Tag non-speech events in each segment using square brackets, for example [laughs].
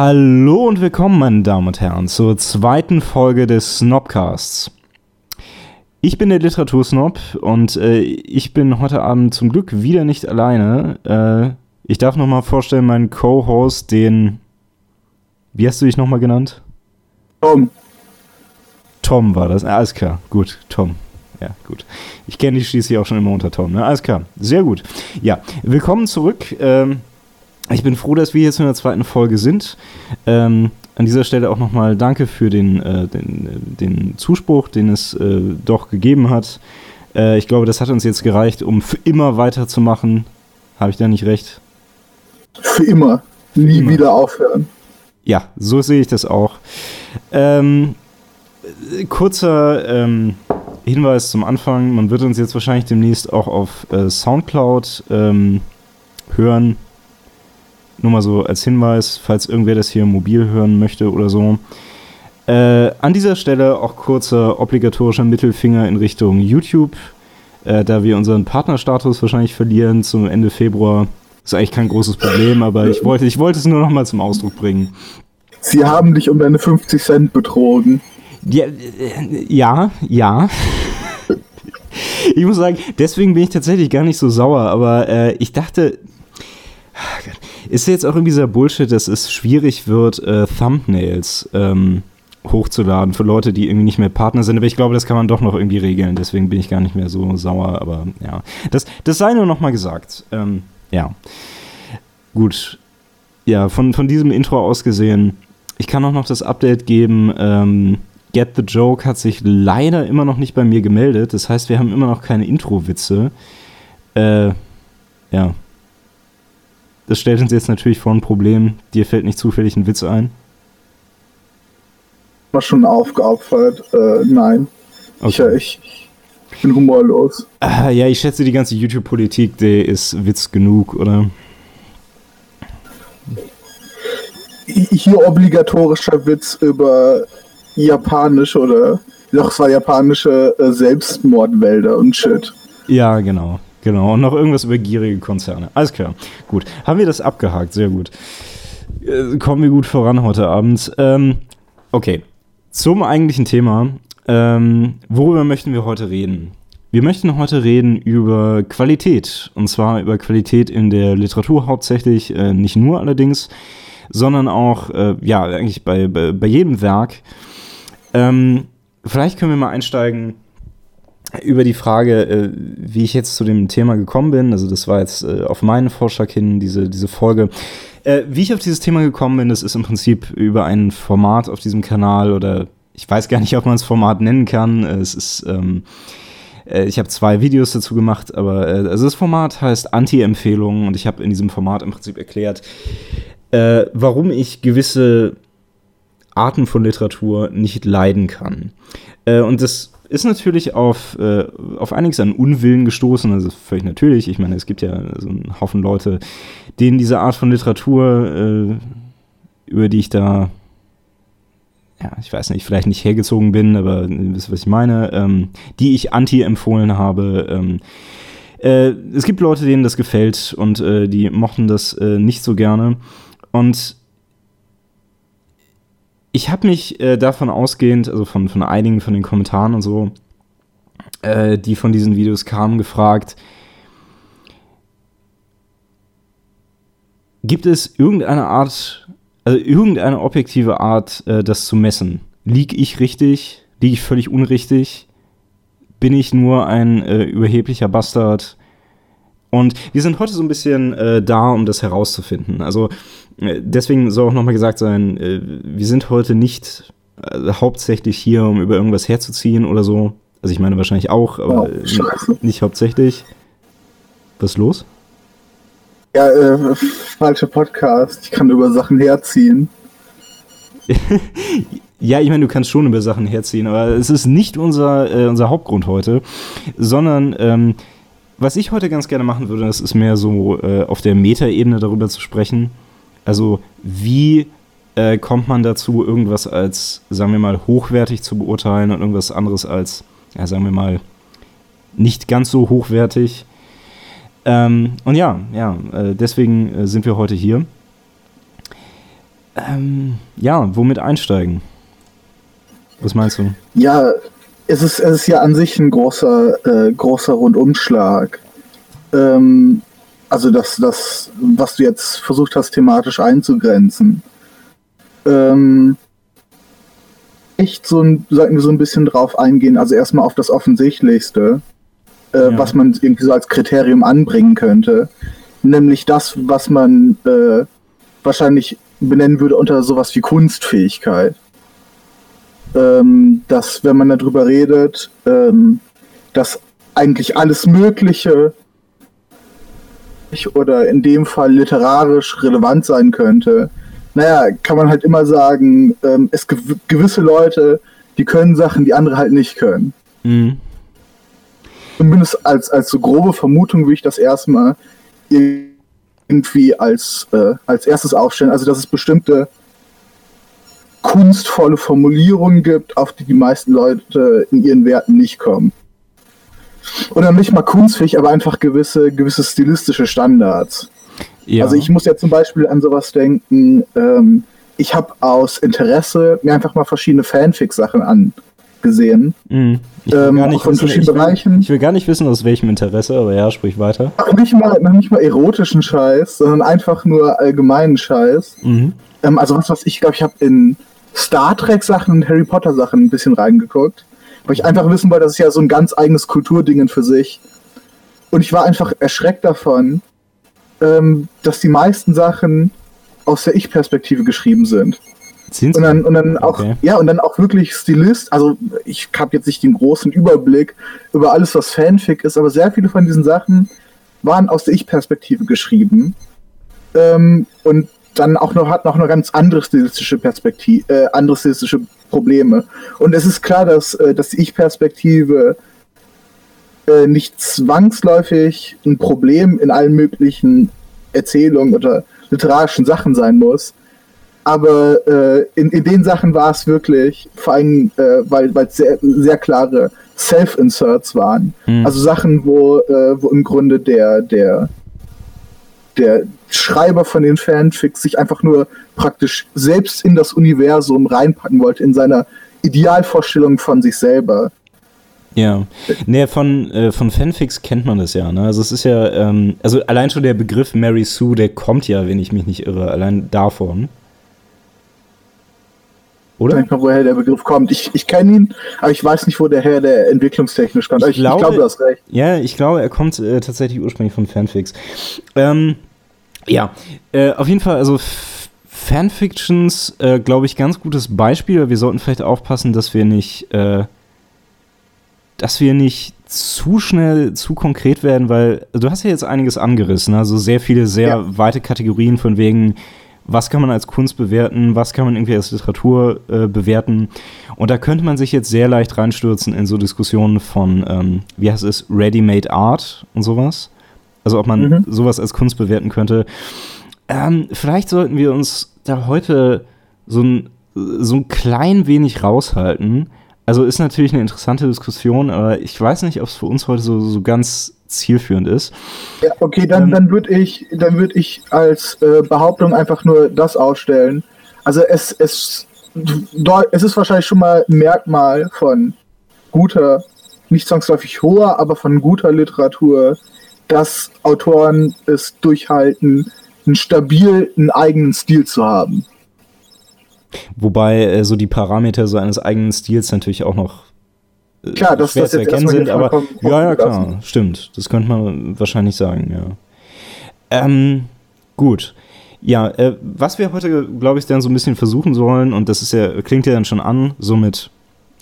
Hallo und willkommen, meine Damen und Herren, zur zweiten Folge des Snobcasts. Ich bin der Literatursnob und äh, ich bin heute Abend zum Glück wieder nicht alleine. Äh, ich darf nochmal vorstellen, meinen Co-Host, den. Wie hast du dich nochmal genannt? Tom. Tom war das. Alles klar, gut, Tom. Ja, gut. Ich kenne dich schließlich auch schon immer unter Tom, ne? Alles klar, sehr gut. Ja, willkommen zurück. Ähm, ich bin froh, dass wir jetzt in der zweiten Folge sind. Ähm, an dieser Stelle auch nochmal danke für den, äh, den, den, Zuspruch, den es äh, doch gegeben hat. Äh, ich glaube, das hat uns jetzt gereicht, um für immer weiterzumachen. Habe ich da nicht recht? Für immer. Nie immer. wieder aufhören. Ja, so sehe ich das auch. Ähm, kurzer ähm, Hinweis zum Anfang. Man wird uns jetzt wahrscheinlich demnächst auch auf äh, Soundcloud ähm, hören nur mal so als Hinweis, falls irgendwer das hier mobil hören möchte oder so. Äh, an dieser Stelle auch kurzer obligatorischer Mittelfinger in Richtung YouTube, äh, da wir unseren Partnerstatus wahrscheinlich verlieren zum Ende Februar. Ist eigentlich kein großes Problem, aber ich wollte, ich wollte es nur noch mal zum Ausdruck bringen. Sie haben dich um deine 50 Cent betrogen. Ja, ja, ja. ich muss sagen, deswegen bin ich tatsächlich gar nicht so sauer, aber äh, ich dachte, ist jetzt auch irgendwie dieser Bullshit, dass es schwierig wird, äh, Thumbnails ähm, hochzuladen für Leute, die irgendwie nicht mehr Partner sind. Aber ich glaube, das kann man doch noch irgendwie regeln. Deswegen bin ich gar nicht mehr so sauer. Aber ja, das, das sei nur noch mal gesagt. Ähm, ja, gut. Ja, von, von diesem Intro aus gesehen, ich kann auch noch das Update geben. Ähm, Get the Joke hat sich leider immer noch nicht bei mir gemeldet. Das heißt, wir haben immer noch keine Intro-Witze. Äh, ja, das stellt uns jetzt natürlich vor ein Problem. Dir fällt nicht zufällig ein Witz ein? War schon aufgeopfert. Äh, nein. Okay. Ich, ich, ich, bin humorlos. Ah, ja, ich schätze, die ganze YouTube-Politik, die ist Witz genug, oder? Hier obligatorischer Witz über japanische oder doch, es war japanische äh, Selbstmordwälder und Shit. Ja, genau. Genau, und noch irgendwas über gierige Konzerne. Alles klar. Gut. Haben wir das abgehakt? Sehr gut. Äh, kommen wir gut voran heute Abend. Ähm, okay. Zum eigentlichen Thema. Ähm, worüber möchten wir heute reden? Wir möchten heute reden über Qualität. Und zwar über Qualität in der Literatur hauptsächlich, äh, nicht nur allerdings, sondern auch, äh, ja, eigentlich bei, bei, bei jedem Werk. Ähm, vielleicht können wir mal einsteigen über die Frage, äh, wie ich jetzt zu dem Thema gekommen bin. Also das war jetzt äh, auf meinen Vorschlag hin, diese, diese Folge. Äh, wie ich auf dieses Thema gekommen bin, das ist im Prinzip über ein Format auf diesem Kanal oder ich weiß gar nicht, ob man es Format nennen kann. Es ist, ähm, äh, ich habe zwei Videos dazu gemacht, aber äh, also das Format heißt Anti-Empfehlungen und ich habe in diesem Format im Prinzip erklärt, äh, warum ich gewisse Arten von Literatur nicht leiden kann. und das ist natürlich auf, äh, auf einiges an Unwillen gestoßen, also völlig natürlich. Ich meine, es gibt ja so einen Haufen Leute, denen diese Art von Literatur, äh, über die ich da, ja, ich weiß nicht, vielleicht nicht hergezogen bin, aber ihr wisst, was ich meine, ähm, die ich anti empfohlen habe. Ähm, äh, es gibt Leute, denen das gefällt und äh, die mochten das äh, nicht so gerne. Und ich habe mich äh, davon ausgehend, also von, von einigen von den Kommentaren und so, äh, die von diesen Videos kamen, gefragt, gibt es irgendeine Art, also irgendeine objektive Art, äh, das zu messen? Lieg ich richtig? Liege ich völlig unrichtig? Bin ich nur ein äh, überheblicher Bastard? Und wir sind heute so ein bisschen äh, da, um das herauszufinden. Also äh, deswegen soll auch nochmal gesagt sein, äh, wir sind heute nicht äh, hauptsächlich hier, um über irgendwas herzuziehen oder so. Also ich meine wahrscheinlich auch, aber oh, nicht hauptsächlich. Was ist los? Ja, äh, falscher Podcast. Ich kann über Sachen herziehen. [laughs] ja, ich meine, du kannst schon über Sachen herziehen, aber es ist nicht unser, äh, unser Hauptgrund heute, sondern ähm, was ich heute ganz gerne machen würde, das ist mehr so äh, auf der Metaebene darüber zu sprechen. Also wie äh, kommt man dazu, irgendwas als, sagen wir mal, hochwertig zu beurteilen und irgendwas anderes als, ja, sagen wir mal, nicht ganz so hochwertig. Ähm, und ja, ja, äh, deswegen äh, sind wir heute hier. Ähm, ja, womit einsteigen? Was meinst du? Ja, es ist, es ist ja an sich ein großer, äh, großer Rundumschlag. Ähm, also das, das, was du jetzt versucht hast, thematisch einzugrenzen. Ähm, echt so ein, sollten wir so ein bisschen drauf eingehen, also erstmal auf das Offensichtlichste, äh, ja. was man irgendwie so als Kriterium anbringen könnte. Nämlich das, was man äh, wahrscheinlich benennen würde unter sowas wie Kunstfähigkeit ähm, dass, wenn man darüber redet, ähm, dass eigentlich alles Mögliche oder in dem Fall literarisch relevant sein könnte, naja, kann man halt immer sagen, ähm, es gew gewisse Leute, die können Sachen, die andere halt nicht können. Mhm. Zumindest als, als so grobe Vermutung würde ich das erstmal irgendwie als, äh, als erstes aufstellen. Also, dass es bestimmte kunstvolle Formulierungen gibt, auf die die meisten Leute in ihren Werten nicht kommen. Oder nicht mal kunstfähig, aber einfach gewisse, gewisse stilistische Standards. Ja. Also ich muss ja zum Beispiel an sowas denken, ähm, ich habe aus Interesse mir einfach mal verschiedene Fanfic-Sachen angesehen. Mhm. Ich, will ähm, gar nicht von wissen, verschiedenen ich, will, Bereichen. ich will gar nicht wissen, aus welchem Interesse, aber ja, sprich weiter. Ach, nicht mal, nicht mal erotischen Scheiß, sondern einfach nur allgemeinen Scheiß. Mhm. Ähm, also was, was ich glaube, ich habe in Star Trek-Sachen und Harry Potter-Sachen ein bisschen reingeguckt. Weil ich einfach wissen wollte, das ist ja so ein ganz eigenes Kulturdingen für sich. Und ich war einfach erschreckt davon, ähm, dass die meisten Sachen aus der Ich-Perspektive geschrieben sind. Sind und dann, und dann auch, okay. ja, und dann auch wirklich Stilist. Also ich habe jetzt nicht den großen Überblick über alles, was Fanfic ist, aber sehr viele von diesen Sachen waren aus der Ich-Perspektive geschrieben. Ähm, und dann auch noch hat noch eine ganz andere stilistische Perspektive, äh, andere stilistische Probleme. Und es ist klar, dass, äh, dass die Ich-Perspektive äh, nicht zwangsläufig ein Problem in allen möglichen Erzählungen oder literarischen Sachen sein muss. Aber äh, in, in den Sachen war es wirklich, vor allem, äh, weil es sehr, sehr klare Self-Inserts waren. Mhm. Also Sachen, wo, äh, wo im Grunde der, der, der Schreiber von den Fanfics sich einfach nur praktisch selbst in das Universum reinpacken wollte, in seiner Idealvorstellung von sich selber. Ja, nee, von, äh, von Fanfics kennt man das ja. Ne? Also es ist ja, ähm, also allein schon der Begriff Mary Sue, der kommt ja, wenn ich mich nicht irre, allein davon. Oder? Ich weiß nicht, woher der Begriff kommt. Ich, ich kenne ihn, aber ich weiß nicht, wo der her der entwicklungstechnisch kommt. Ich, ich, glaube, ich glaube, du hast recht. Ja, ich glaube, er kommt äh, tatsächlich ursprünglich von Fanfics. Ähm, ja, äh, auf jeden Fall, also Fanfictions, äh, glaube ich, ganz gutes Beispiel. Wir sollten vielleicht aufpassen, dass wir nicht, äh, dass wir nicht zu schnell zu konkret werden, weil du hast ja jetzt einiges angerissen, also sehr viele sehr ja. weite Kategorien von wegen, was kann man als Kunst bewerten, was kann man irgendwie als Literatur äh, bewerten. Und da könnte man sich jetzt sehr leicht reinstürzen in so Diskussionen von, ähm, wie heißt es, Ready-Made Art und sowas. Also ob man mhm. sowas als Kunst bewerten könnte. Ähm, vielleicht sollten wir uns da heute so ein, so ein klein wenig raushalten. Also ist natürlich eine interessante Diskussion, aber ich weiß nicht, ob es für uns heute so, so ganz zielführend ist. Ja, okay, dann, ähm, dann würde ich, würd ich als äh, Behauptung einfach nur das ausstellen. Also es, es, es ist wahrscheinlich schon mal ein Merkmal von guter, nicht zwangsläufig hoher, aber von guter Literatur, dass Autoren es durchhalten, einen stabilen eigenen Stil zu haben. Wobei äh, so die Parameter so eines eigenen Stils natürlich auch noch äh, klar, dass schwer das zu erkennen sind, aber ja, ja, klar, lassen. stimmt. Das könnte man wahrscheinlich sagen, ja. Ähm, gut. Ja, äh, was wir heute, glaube ich, dann so ein bisschen versuchen sollen, und das ist ja, klingt ja dann schon an, so mit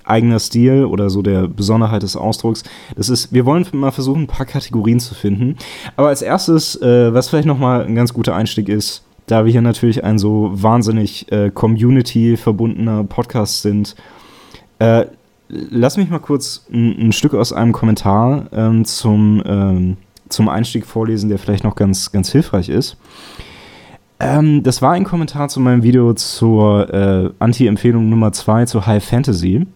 eigener Stil oder so der Besonderheit des Ausdrucks. Das ist, wir wollen mal versuchen, ein paar Kategorien zu finden. Aber als erstes, äh, was vielleicht nochmal ein ganz guter Einstieg ist, da wir hier natürlich ein so wahnsinnig äh, Community-verbundener Podcast sind, äh, lass mich mal kurz ein, ein Stück aus einem Kommentar ähm, zum, ähm, zum Einstieg vorlesen, der vielleicht noch ganz, ganz hilfreich ist. Ähm, das war ein Kommentar zu meinem Video zur äh, Anti-Empfehlung Nummer 2 zu High Fantasy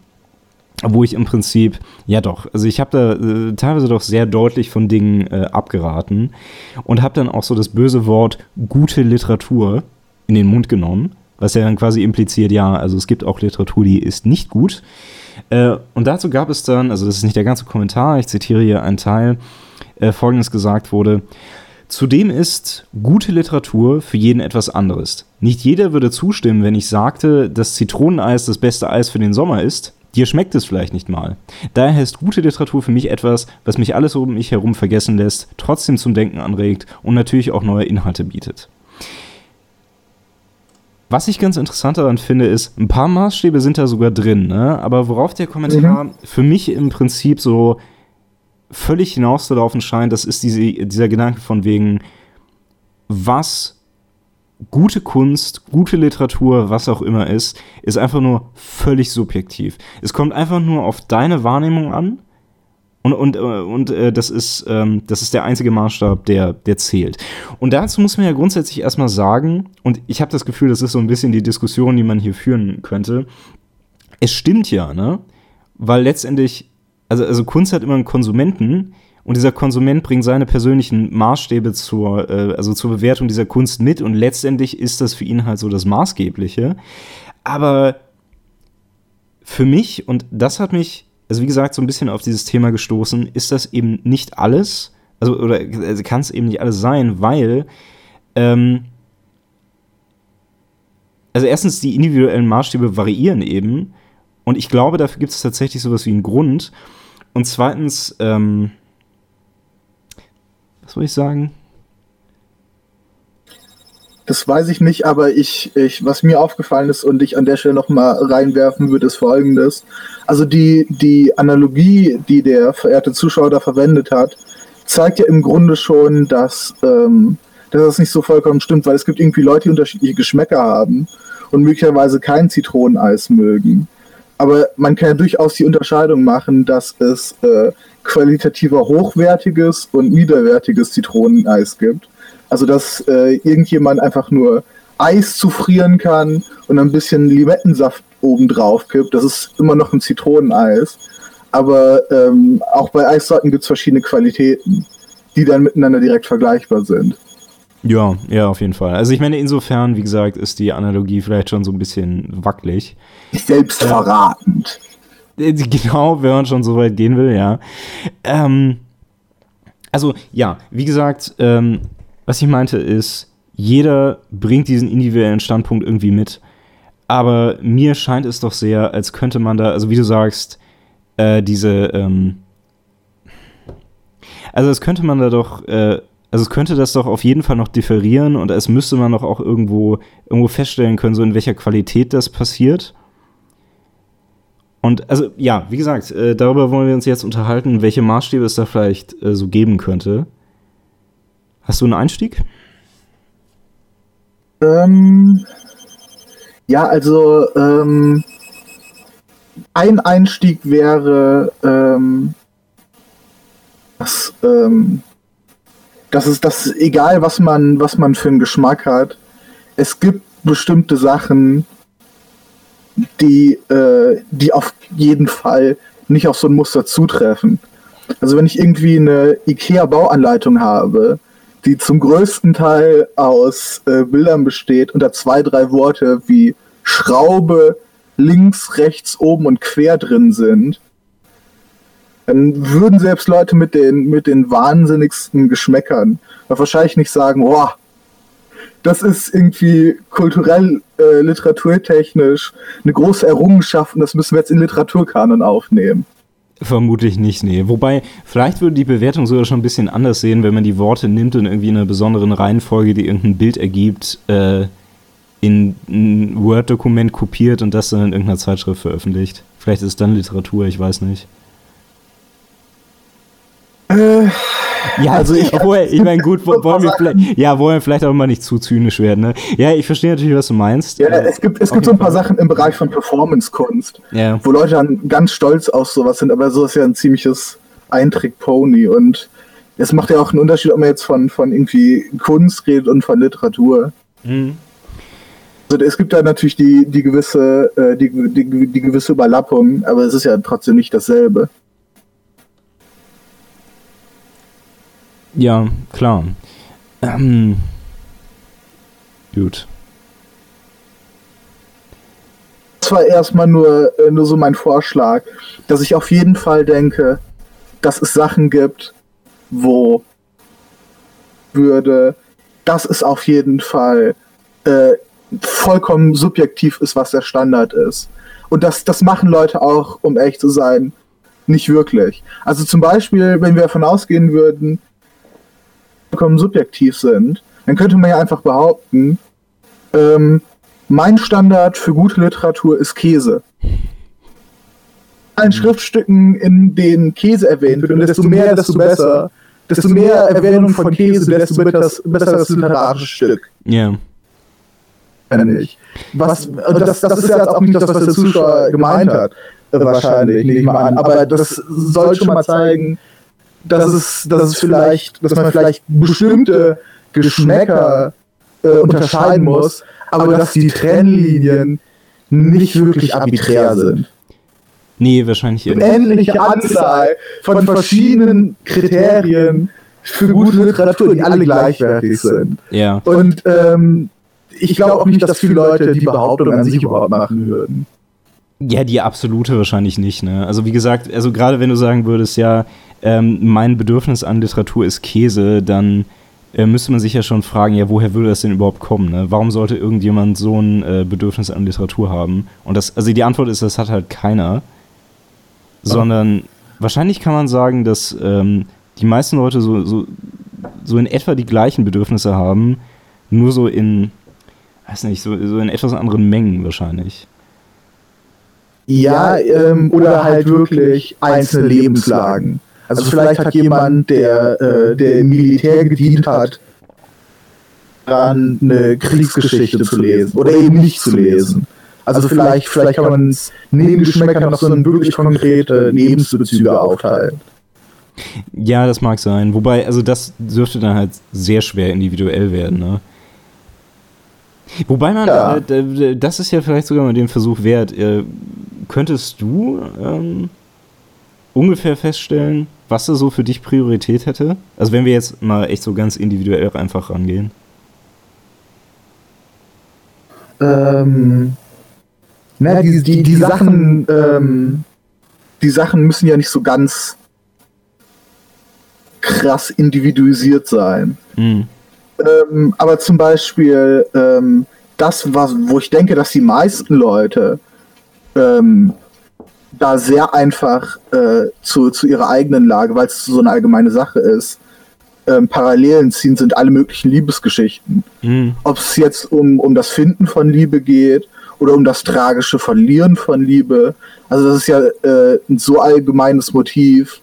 wo ich im Prinzip, ja doch, also ich habe da äh, teilweise doch sehr deutlich von Dingen äh, abgeraten und habe dann auch so das böse Wort gute Literatur in den Mund genommen, Was ja dann quasi impliziert, ja, also es gibt auch Literatur, die ist nicht gut. Äh, und dazu gab es dann, also das ist nicht der ganze Kommentar, ich zitiere hier einen Teil, äh, folgendes gesagt wurde. Zudem ist gute Literatur für jeden etwas anderes. Nicht jeder würde zustimmen, wenn ich sagte, dass Zitroneneis das beste Eis für den Sommer ist. Dir schmeckt es vielleicht nicht mal. Daher ist gute Literatur für mich etwas, was mich alles um mich herum vergessen lässt, trotzdem zum Denken anregt und natürlich auch neue Inhalte bietet. Was ich ganz interessant daran finde, ist, ein paar Maßstäbe sind da sogar drin, ne? aber worauf der Kommentar mhm. für mich im Prinzip so völlig hinauszulaufen scheint, das ist diese, dieser Gedanke von wegen, was gute Kunst, gute Literatur, was auch immer ist, ist einfach nur völlig subjektiv. Es kommt einfach nur auf deine Wahrnehmung an und, und, äh, und äh, das, ist, ähm, das ist der einzige Maßstab, der, der zählt. Und dazu muss man ja grundsätzlich erstmal sagen, und ich habe das Gefühl, das ist so ein bisschen die Diskussion, die man hier führen könnte. Es stimmt ja, ne? Weil letztendlich also, also Kunst hat immer einen Konsumenten und dieser Konsument bringt seine persönlichen Maßstäbe zur, äh, also zur Bewertung dieser Kunst mit und letztendlich ist das für ihn halt so das Maßgebliche. Aber für mich, und das hat mich, also wie gesagt, so ein bisschen auf dieses Thema gestoßen, ist das eben nicht alles, also oder also kann es eben nicht alles sein, weil ähm, also erstens die individuellen Maßstäbe variieren eben und ich glaube, dafür gibt es tatsächlich sowas wie einen Grund. Und zweitens, ähm, soll ich sagen? Das weiß ich nicht, aber ich, ich, was mir aufgefallen ist und ich an der Stelle nochmal reinwerfen würde, ist folgendes. Also die, die Analogie, die der verehrte Zuschauer da verwendet hat, zeigt ja im Grunde schon, dass, ähm, dass das nicht so vollkommen stimmt, weil es gibt irgendwie Leute, die unterschiedliche Geschmäcker haben und möglicherweise kein Zitroneneis mögen. Aber man kann ja durchaus die Unterscheidung machen, dass es äh, qualitativer hochwertiges und niederwertiges Zitroneneis gibt. Also dass äh, irgendjemand einfach nur Eis zufrieren kann und ein bisschen Limettensaft obendrauf kippt. Das ist immer noch ein Zitroneneis. Aber ähm, auch bei Eissorten gibt es verschiedene Qualitäten, die dann miteinander direkt vergleichbar sind. Ja, ja, auf jeden Fall. Also ich meine, insofern, wie gesagt, ist die Analogie vielleicht schon so ein bisschen wackelig. Selbstverratend. Äh, genau, wenn man schon so weit gehen will, ja. Ähm, also ja, wie gesagt, ähm, was ich meinte ist, jeder bringt diesen individuellen Standpunkt irgendwie mit. Aber mir scheint es doch sehr, als könnte man da, also wie du sagst, äh, diese, ähm, also als könnte man da doch äh, also es könnte das doch auf jeden Fall noch differieren und es müsste man doch auch irgendwo, irgendwo feststellen können, so in welcher Qualität das passiert. Und also ja, wie gesagt, äh, darüber wollen wir uns jetzt unterhalten, welche Maßstäbe es da vielleicht äh, so geben könnte. Hast du einen Einstieg? Ähm, ja, also ähm, ein Einstieg wäre, ähm, dass ähm, das ist das egal, was man, was man für einen Geschmack hat. Es gibt bestimmte Sachen, die, äh, die auf jeden Fall nicht auf so ein Muster zutreffen. Also wenn ich irgendwie eine IKEA-Bauanleitung habe, die zum größten Teil aus äh, Bildern besteht und da zwei, drei Worte wie Schraube links, rechts, oben und quer drin sind, dann würden selbst Leute mit den, mit den wahnsinnigsten Geschmäckern wahrscheinlich nicht sagen, boah, das ist irgendwie kulturell, äh, literaturtechnisch eine große Errungenschaft und das müssen wir jetzt in Literaturkanon aufnehmen. Vermutlich nicht, nee. Wobei, vielleicht würde die Bewertung sogar schon ein bisschen anders sehen, wenn man die Worte nimmt und irgendwie in einer besonderen Reihenfolge, die irgendein Bild ergibt, äh, in ein Word-Dokument kopiert und das dann in irgendeiner Zeitschrift veröffentlicht. Vielleicht ist es dann Literatur, ich weiß nicht. Äh, ja, also ich, [laughs] obwohl, ich meine, gut, wollen wir vielleicht, ja, wollen wir vielleicht auch mal nicht zu zynisch werden, ne? Ja, ich verstehe natürlich, was du meinst. Ja, es gibt, es gibt so ein paar Sachen im Bereich von Performance-Kunst, ja. wo Leute dann ganz stolz auf sowas sind, aber so ist ja ein ziemliches Eintrick-Pony und es macht ja auch einen Unterschied, ob man jetzt von, von irgendwie Kunst redet und von Literatur. Mhm. Also es gibt da natürlich die, die gewisse, äh, die, die, die gewisse Überlappung, aber es ist ja trotzdem nicht dasselbe. Ja, klar. Ähm, gut. das war erstmal nur, äh, nur so mein Vorschlag, dass ich auf jeden Fall denke, dass es Sachen gibt, wo würde, dass es auf jeden Fall äh, vollkommen subjektiv ist, was der Standard ist. Und das, das machen Leute auch, um echt zu sein, nicht wirklich. Also zum Beispiel, wenn wir davon ausgehen würden, vollkommen subjektiv sind, dann könnte man ja einfach behaupten, ähm, mein Standard für gute Literatur ist Käse. Allen Schriftstücken, in denen Käse erwähnt wird, desto mehr, desto besser. Desto mehr Erwähnung von Käse, desto besser das, besser das literarische Stück. Ja. Nicht. Was, das, das ist ja jetzt auch nicht das, was der Zuschauer gemeint hat. Wahrscheinlich, nehme ich mal an. Aber das soll schon mal zeigen, dass es, dass es vielleicht, dass man vielleicht bestimmte Geschmäcker äh, unterscheiden muss, aber dass die Trennlinien nicht wirklich arbiträr sind. Nee, wahrscheinlich eher Eine endliche Anzahl von verschiedenen Kriterien für gute Literatur, die alle gleichwertig sind. Ja. Und ähm, ich glaube auch nicht, dass viele Leute die Behauptung an sich überhaupt machen würden. Ja, die absolute wahrscheinlich nicht. Ne? Also wie gesagt, also gerade wenn du sagen würdest, ja, ähm, mein Bedürfnis an Literatur ist Käse, dann äh, müsste man sich ja schon fragen, ja, woher würde das denn überhaupt kommen? Ne? Warum sollte irgendjemand so ein äh, Bedürfnis an Literatur haben? Und das, also die Antwort ist, das hat halt keiner. Sondern wahrscheinlich kann man sagen, dass ähm, die meisten Leute so, so, so in etwa die gleichen Bedürfnisse haben, nur so in, weiß nicht, so, so in etwas anderen Mengen wahrscheinlich. Ja, ähm, oder halt wirklich einzelne Lebenslagen. Also, also vielleicht hat jemand, der, äh, der im Militär gedient hat, daran eine Kriegsgeschichte zu lesen oder eben nicht zu lesen. Also, also vielleicht, vielleicht kann man neben Geschmäckern noch so wirklich konkrete Lebensbezüge aufteilen. Ja, das mag sein. Wobei, also das dürfte dann halt sehr schwer individuell werden, ne? Wobei man, ja. äh, das ist ja vielleicht sogar mal den Versuch wert. Äh, könntest du ähm, ungefähr feststellen, was da so für dich Priorität hätte? Also wenn wir jetzt mal echt so ganz individuell einfach rangehen. Ähm, na, die, die, die Sachen, ähm, die Sachen müssen ja nicht so ganz krass individualisiert sein. Mhm. Ähm, aber zum Beispiel ähm, das, was, wo ich denke, dass die meisten Leute ähm, da sehr einfach äh, zu, zu ihrer eigenen Lage, weil es so eine allgemeine Sache ist, ähm, Parallelen ziehen, sind alle möglichen Liebesgeschichten. Mhm. Ob es jetzt um, um das Finden von Liebe geht oder um das tragische Verlieren von Liebe. Also das ist ja äh, ein so allgemeines Motiv,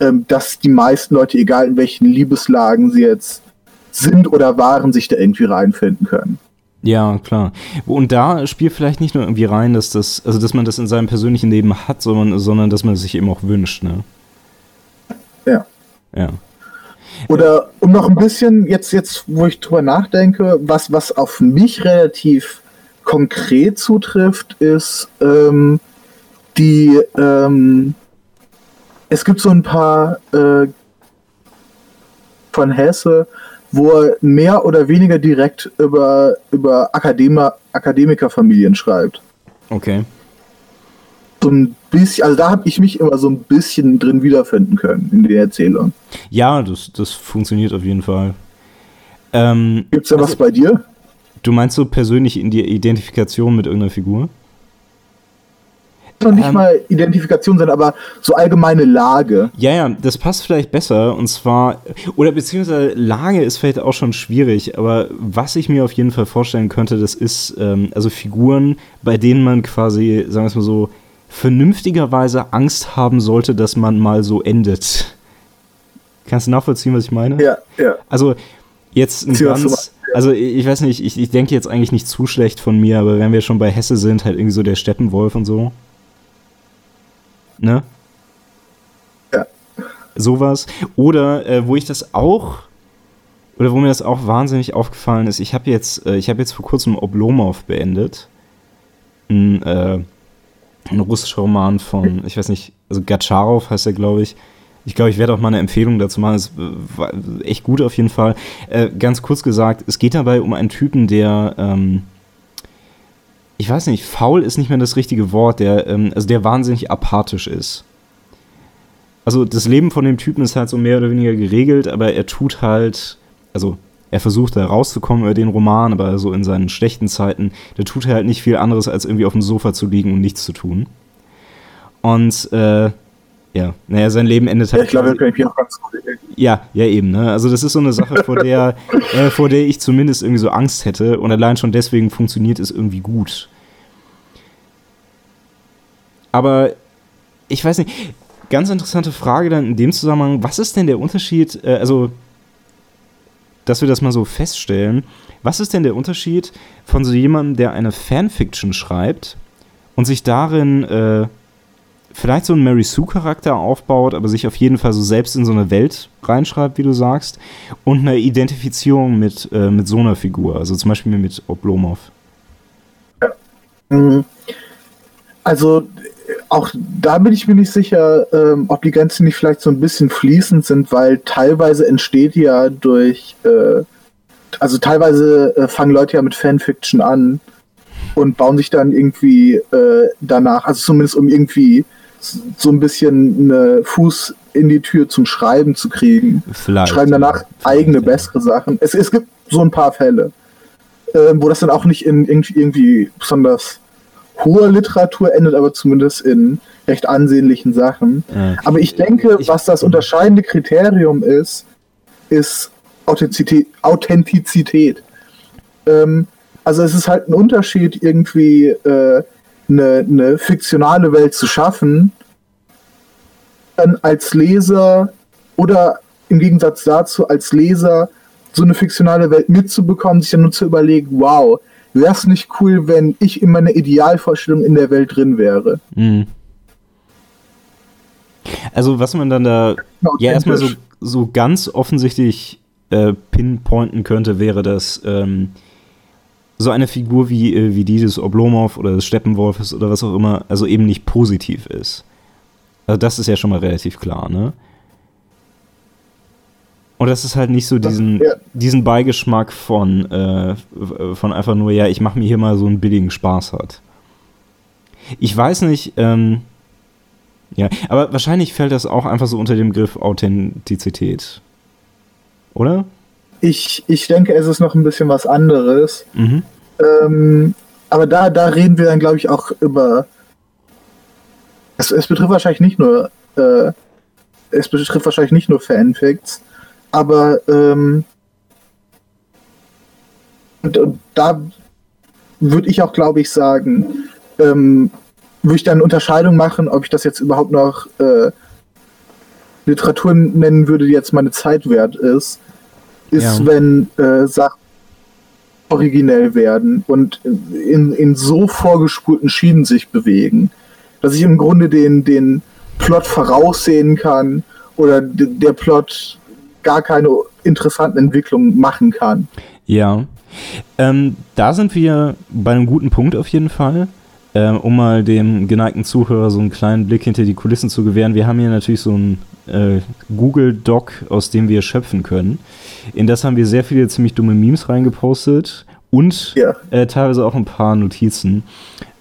ähm, dass die meisten Leute, egal in welchen Liebeslagen sie jetzt sind oder waren, sich da irgendwie reinfinden können. Ja, klar. Und da spielt vielleicht nicht nur irgendwie rein, dass das, also dass man das in seinem persönlichen Leben hat, sondern, sondern dass man es sich eben auch wünscht, ne? Ja. Ja. Oder um noch ein bisschen, jetzt, jetzt, wo ich drüber nachdenke, was, was auf mich relativ konkret zutrifft, ist ähm, die, ähm, es gibt so ein paar äh, von Hesse, wo er mehr oder weniger direkt über, über Akadema, Akademikerfamilien schreibt. Okay. So ein bisschen, also da habe ich mich immer so ein bisschen drin wiederfinden können in der Erzählung. Ja, das, das funktioniert auf jeden Fall. Ähm, Gibt es da also, was bei dir? Du meinst so persönlich in die Identifikation mit irgendeiner Figur? Noch nicht ähm, mal Identifikation sein, aber so allgemeine Lage. Ja, ja, das passt vielleicht besser. Und zwar, oder beziehungsweise Lage ist vielleicht auch schon schwierig, aber was ich mir auf jeden Fall vorstellen könnte, das ist ähm, also Figuren, bei denen man quasi, sagen wir es mal so, vernünftigerweise Angst haben sollte, dass man mal so endet. Kannst du nachvollziehen, was ich meine? Ja, ja. Also, jetzt ein ganz. Also, ich weiß nicht, ich, ich denke jetzt eigentlich nicht zu schlecht von mir, aber wenn wir schon bei Hesse sind, halt irgendwie so der Steppenwolf und so. Ne? Ja. Sowas. Oder äh, wo ich das auch, oder wo mir das auch wahnsinnig aufgefallen ist, ich habe jetzt, äh, ich habe jetzt vor kurzem Oblomov beendet. Ein, äh, ein russischer Roman von, ich weiß nicht, also Gatscharov heißt er, glaube ich. Ich glaube, ich werde auch mal eine Empfehlung dazu machen. Es war echt gut auf jeden Fall. Äh, ganz kurz gesagt, es geht dabei um einen Typen, der ähm, ich weiß nicht, faul ist nicht mehr das richtige Wort, der, ähm, also der wahnsinnig apathisch ist. Also das Leben von dem Typen ist halt so mehr oder weniger geregelt, aber er tut halt, also er versucht da rauszukommen über den Roman, aber so in seinen schlechten Zeiten, da tut er halt nicht viel anderes, als irgendwie auf dem Sofa zu liegen und nichts zu tun. Und äh, ja, naja, sein Leben endet halt. Ja, ich glaube, kann ich auch ganz gut Ja, ja, eben, ne? Also, das ist so eine Sache, vor der, [laughs] äh, vor der ich zumindest irgendwie so Angst hätte. Und allein schon deswegen funktioniert es irgendwie gut. Aber ich weiß nicht, ganz interessante Frage dann in dem Zusammenhang, was ist denn der Unterschied, äh, also, dass wir das mal so feststellen, was ist denn der Unterschied von so jemandem, der eine Fanfiction schreibt und sich darin äh, vielleicht so einen Mary Sue-Charakter aufbaut, aber sich auf jeden Fall so selbst in so eine Welt reinschreibt, wie du sagst, und eine Identifizierung mit, äh, mit so einer Figur, also zum Beispiel mit Oblomov. Mhm. Also auch da bin ich mir nicht sicher, ähm, ob die Grenzen nicht vielleicht so ein bisschen fließend sind, weil teilweise entsteht ja durch, äh, also teilweise äh, fangen Leute ja mit Fanfiction an und bauen sich dann irgendwie äh, danach, also zumindest um irgendwie so ein bisschen einen Fuß in die Tür zum Schreiben zu kriegen. Vielleicht, Schreiben danach ja. eigene, ja. bessere Sachen. Es, es gibt so ein paar Fälle, äh, wo das dann auch nicht in irgendwie besonders hoher Literatur endet, aber zumindest in recht ansehnlichen Sachen. Ja. Aber ich denke, ich, was das unterscheidende Kriterium ist, ist Authentizität. Authentizität. Ähm, also es ist halt ein Unterschied, irgendwie äh, eine, eine fiktionale Welt zu schaffen, dann als Leser oder im Gegensatz dazu als Leser so eine fiktionale Welt mitzubekommen, sich dann nur zu überlegen, wow, wäre es nicht cool, wenn ich in meiner Idealvorstellung in der Welt drin wäre. Mhm. Also was man dann da ja erstmal so, so ganz offensichtlich äh, pinpointen könnte, wäre, dass ähm, so eine Figur wie, äh, wie die des Oblomov oder des Steppenwolfes oder was auch immer, also eben nicht positiv ist. Also das ist ja schon mal relativ klar, ne? Und das ist halt nicht so diesen, ja. diesen Beigeschmack von, äh, von einfach nur, ja, ich mache mir hier mal so einen billigen Spaß hat. Ich weiß nicht, ähm, ja, aber wahrscheinlich fällt das auch einfach so unter dem Griff Authentizität. Oder? Ich, ich denke, es ist noch ein bisschen was anderes. Mhm. Ähm, aber da, da reden wir dann, glaube ich, auch über. Es, es betrifft wahrscheinlich nicht nur. Äh, es betrifft wahrscheinlich nicht nur Fanfics, aber ähm, und, und da würde ich auch, glaube ich, sagen, ähm, würde ich dann eine Unterscheidung machen, ob ich das jetzt überhaupt noch äh, Literatur nennen würde, die jetzt meine Zeit wert ist ist, ja. wenn äh, Sachen originell werden und in, in so vorgespulten Schienen sich bewegen, dass ich im Grunde den, den Plot voraussehen kann oder der Plot gar keine interessanten Entwicklungen machen kann. Ja, ähm, da sind wir bei einem guten Punkt auf jeden Fall. Ähm, um mal dem geneigten Zuhörer so einen kleinen Blick hinter die Kulissen zu gewähren. Wir haben hier natürlich so ein äh, Google Doc, aus dem wir schöpfen können. In das haben wir sehr viele ziemlich dumme Memes reingepostet und ja. äh, teilweise auch ein paar Notizen.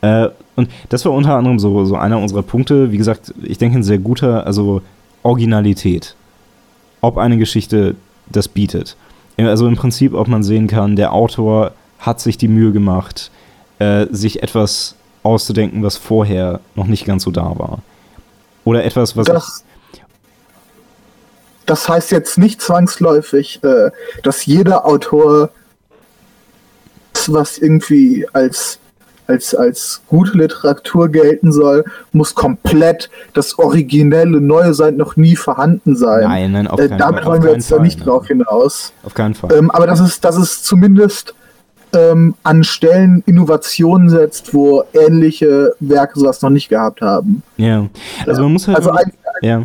Äh, und das war unter anderem so, so einer unserer Punkte. Wie gesagt, ich denke ein sehr guter, also Originalität. Ob eine Geschichte das bietet. Also im Prinzip, ob man sehen kann, der Autor hat sich die Mühe gemacht, äh, sich etwas auszudenken, was vorher noch nicht ganz so da war. Oder etwas, was. Das, das heißt jetzt nicht zwangsläufig, äh, dass jeder Autor was irgendwie als als, als gute Literatur gelten soll, muss komplett das originelle Neue sein, noch nie vorhanden sein. Nein, nein, auf äh, keinen äh, Damit Fall. wollen wir jetzt da nicht drauf hinaus. Auf keinen Fall. Ähm, aber das ist, das ist zumindest ähm, an Stellen Innovationen setzt, wo ähnliche Werke sowas noch nicht gehabt haben. Ja, also man muss halt. Also ein, ja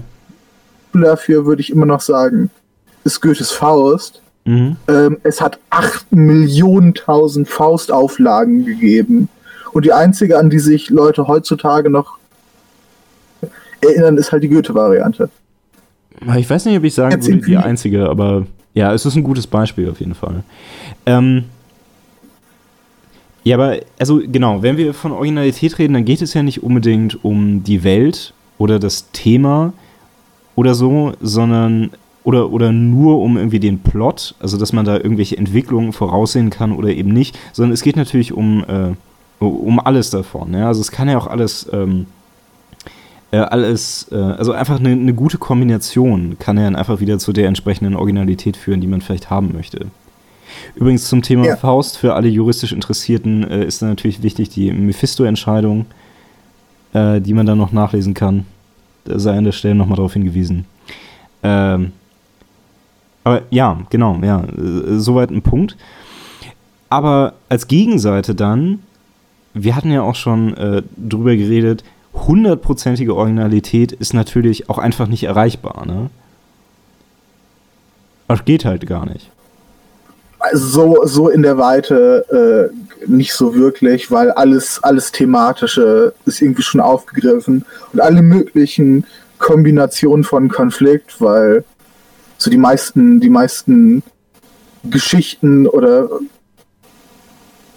dafür würde ich immer noch sagen, ist Goethes Faust. Mhm. Ähm, es hat 8 Millionen tausend Faustauflagen gegeben. Und die einzige, an die sich Leute heutzutage noch erinnern, ist halt die Goethe-Variante. Ich weiß nicht, ob ich sagen Jetzt würde, die einzige, aber ja, es ist ein gutes Beispiel auf jeden Fall. Ähm, Ja, aber also genau, wenn wir von Originalität reden, dann geht es ja nicht unbedingt um die Welt oder das Thema oder so, sondern oder, oder nur um irgendwie den Plot, also dass man da irgendwelche Entwicklungen voraussehen kann oder eben nicht, sondern es geht natürlich um, äh, um alles davon. Ja? Also es kann ja auch alles, ähm, äh, alles, äh, also einfach eine, eine gute Kombination kann ja dann einfach wieder zu der entsprechenden Originalität führen, die man vielleicht haben möchte. Übrigens zum Thema ja. Faust, für alle juristisch Interessierten äh, ist dann natürlich wichtig die Mephisto-Entscheidung, äh, die man dann noch nachlesen kann. Sei an der Stelle nochmal darauf hingewiesen. Ähm, aber ja, genau, ja, äh, soweit ein Punkt. Aber als Gegenseite dann, wir hatten ja auch schon äh, drüber geredet, hundertprozentige Originalität ist natürlich auch einfach nicht erreichbar, ne? Das geht halt gar nicht so, so in der Weite äh, nicht so wirklich, weil alles, alles Thematische ist irgendwie schon aufgegriffen und alle möglichen Kombinationen von Konflikt, weil so die meisten, die meisten Geschichten oder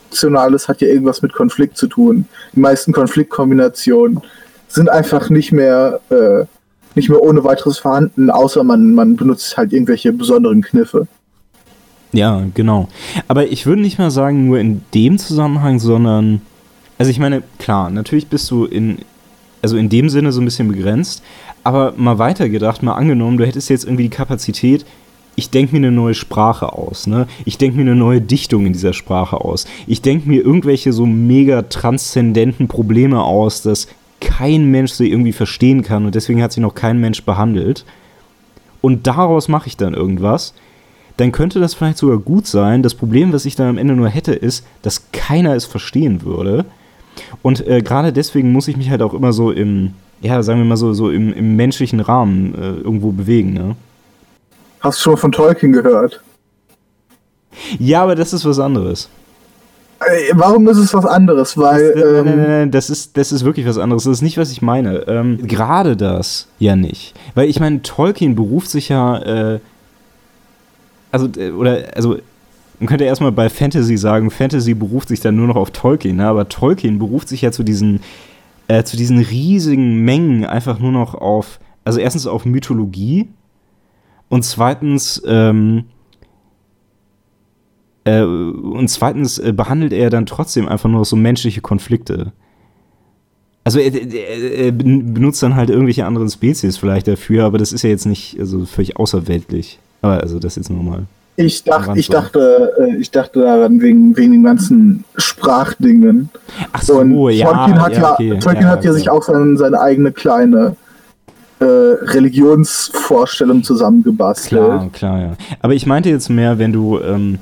Nationales hat ja irgendwas mit Konflikt zu tun. Die meisten Konfliktkombinationen sind einfach nicht mehr, äh, nicht mehr ohne weiteres vorhanden, außer man, man benutzt halt irgendwelche besonderen Kniffe. Ja, genau. Aber ich würde nicht mal sagen, nur in dem Zusammenhang, sondern, also ich meine, klar, natürlich bist du in, also in dem Sinne so ein bisschen begrenzt, aber mal weitergedacht, mal angenommen, du hättest jetzt irgendwie die Kapazität, ich denke mir eine neue Sprache aus, ne? Ich denke mir eine neue Dichtung in dieser Sprache aus. Ich denke mir irgendwelche so mega transzendenten Probleme aus, dass kein Mensch sie irgendwie verstehen kann und deswegen hat sie noch kein Mensch behandelt. Und daraus mache ich dann irgendwas dann könnte das vielleicht sogar gut sein. Das Problem, was ich dann am Ende nur hätte, ist, dass keiner es verstehen würde. Und äh, gerade deswegen muss ich mich halt auch immer so im, ja, sagen wir mal so, so im, im menschlichen Rahmen äh, irgendwo bewegen. Ne? Hast du schon von Tolkien gehört? Ja, aber das ist was anderes. Äh, warum ist es was anderes? Weil. Das, ähm, nein, nein, nein, das, ist, das ist wirklich was anderes. Das ist nicht, was ich meine. Ähm, gerade das ja nicht. Weil ich meine, Tolkien beruft sich ja äh, also, äh, oder, also, man könnte erstmal bei Fantasy sagen, Fantasy beruft sich dann nur noch auf Tolkien, ne? aber Tolkien beruft sich ja zu diesen, äh, zu diesen riesigen Mengen einfach nur noch auf, also erstens auf Mythologie und zweitens, ähm, äh, und zweitens äh, behandelt er dann trotzdem einfach nur so menschliche Konflikte. Also er, er, er, benutzt dann halt irgendwelche anderen Spezies vielleicht dafür, aber das ist ja jetzt nicht also völlig außerweltlich. Aber also das jetzt nur mal. Ich, dacht, ich, dachte, äh, ich dachte daran wegen, wegen den ganzen Sprachdingen. Ach so, Und ja. Tolkien hat ja, okay. Tolkien ja, hat ja okay. sich auch seine, seine eigene kleine äh, Religionsvorstellung zusammengebastelt. Klar, klar, ja. Aber ich meinte jetzt mehr, wenn du. Ähm,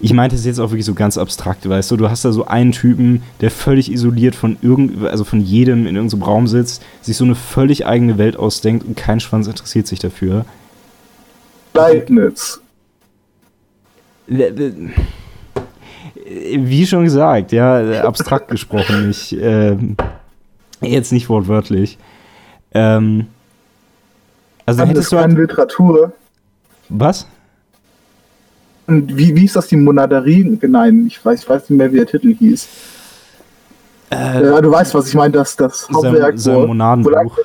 ich meinte es jetzt auch wirklich so ganz abstrakt, weißt du, du hast da so einen Typen, der völlig isoliert von irgend, also von jedem in irgendeinem Raum sitzt, sich so eine völlig eigene Welt ausdenkt und kein Schwanz interessiert sich dafür. Leibniz. Wie schon gesagt, ja, abstrakt [laughs] gesprochen, nicht, äh, jetzt nicht wortwörtlich. Ähm, also Kann hättest du halt, Literatur. Was? Und wie, wie ist das die Monaderie? Nein, ich weiß, ich weiß nicht mehr, wie der Titel hieß. Äh, ja, du weißt, was ich meine, dass das Hauptwerk. Sein, sein Monadenbuch.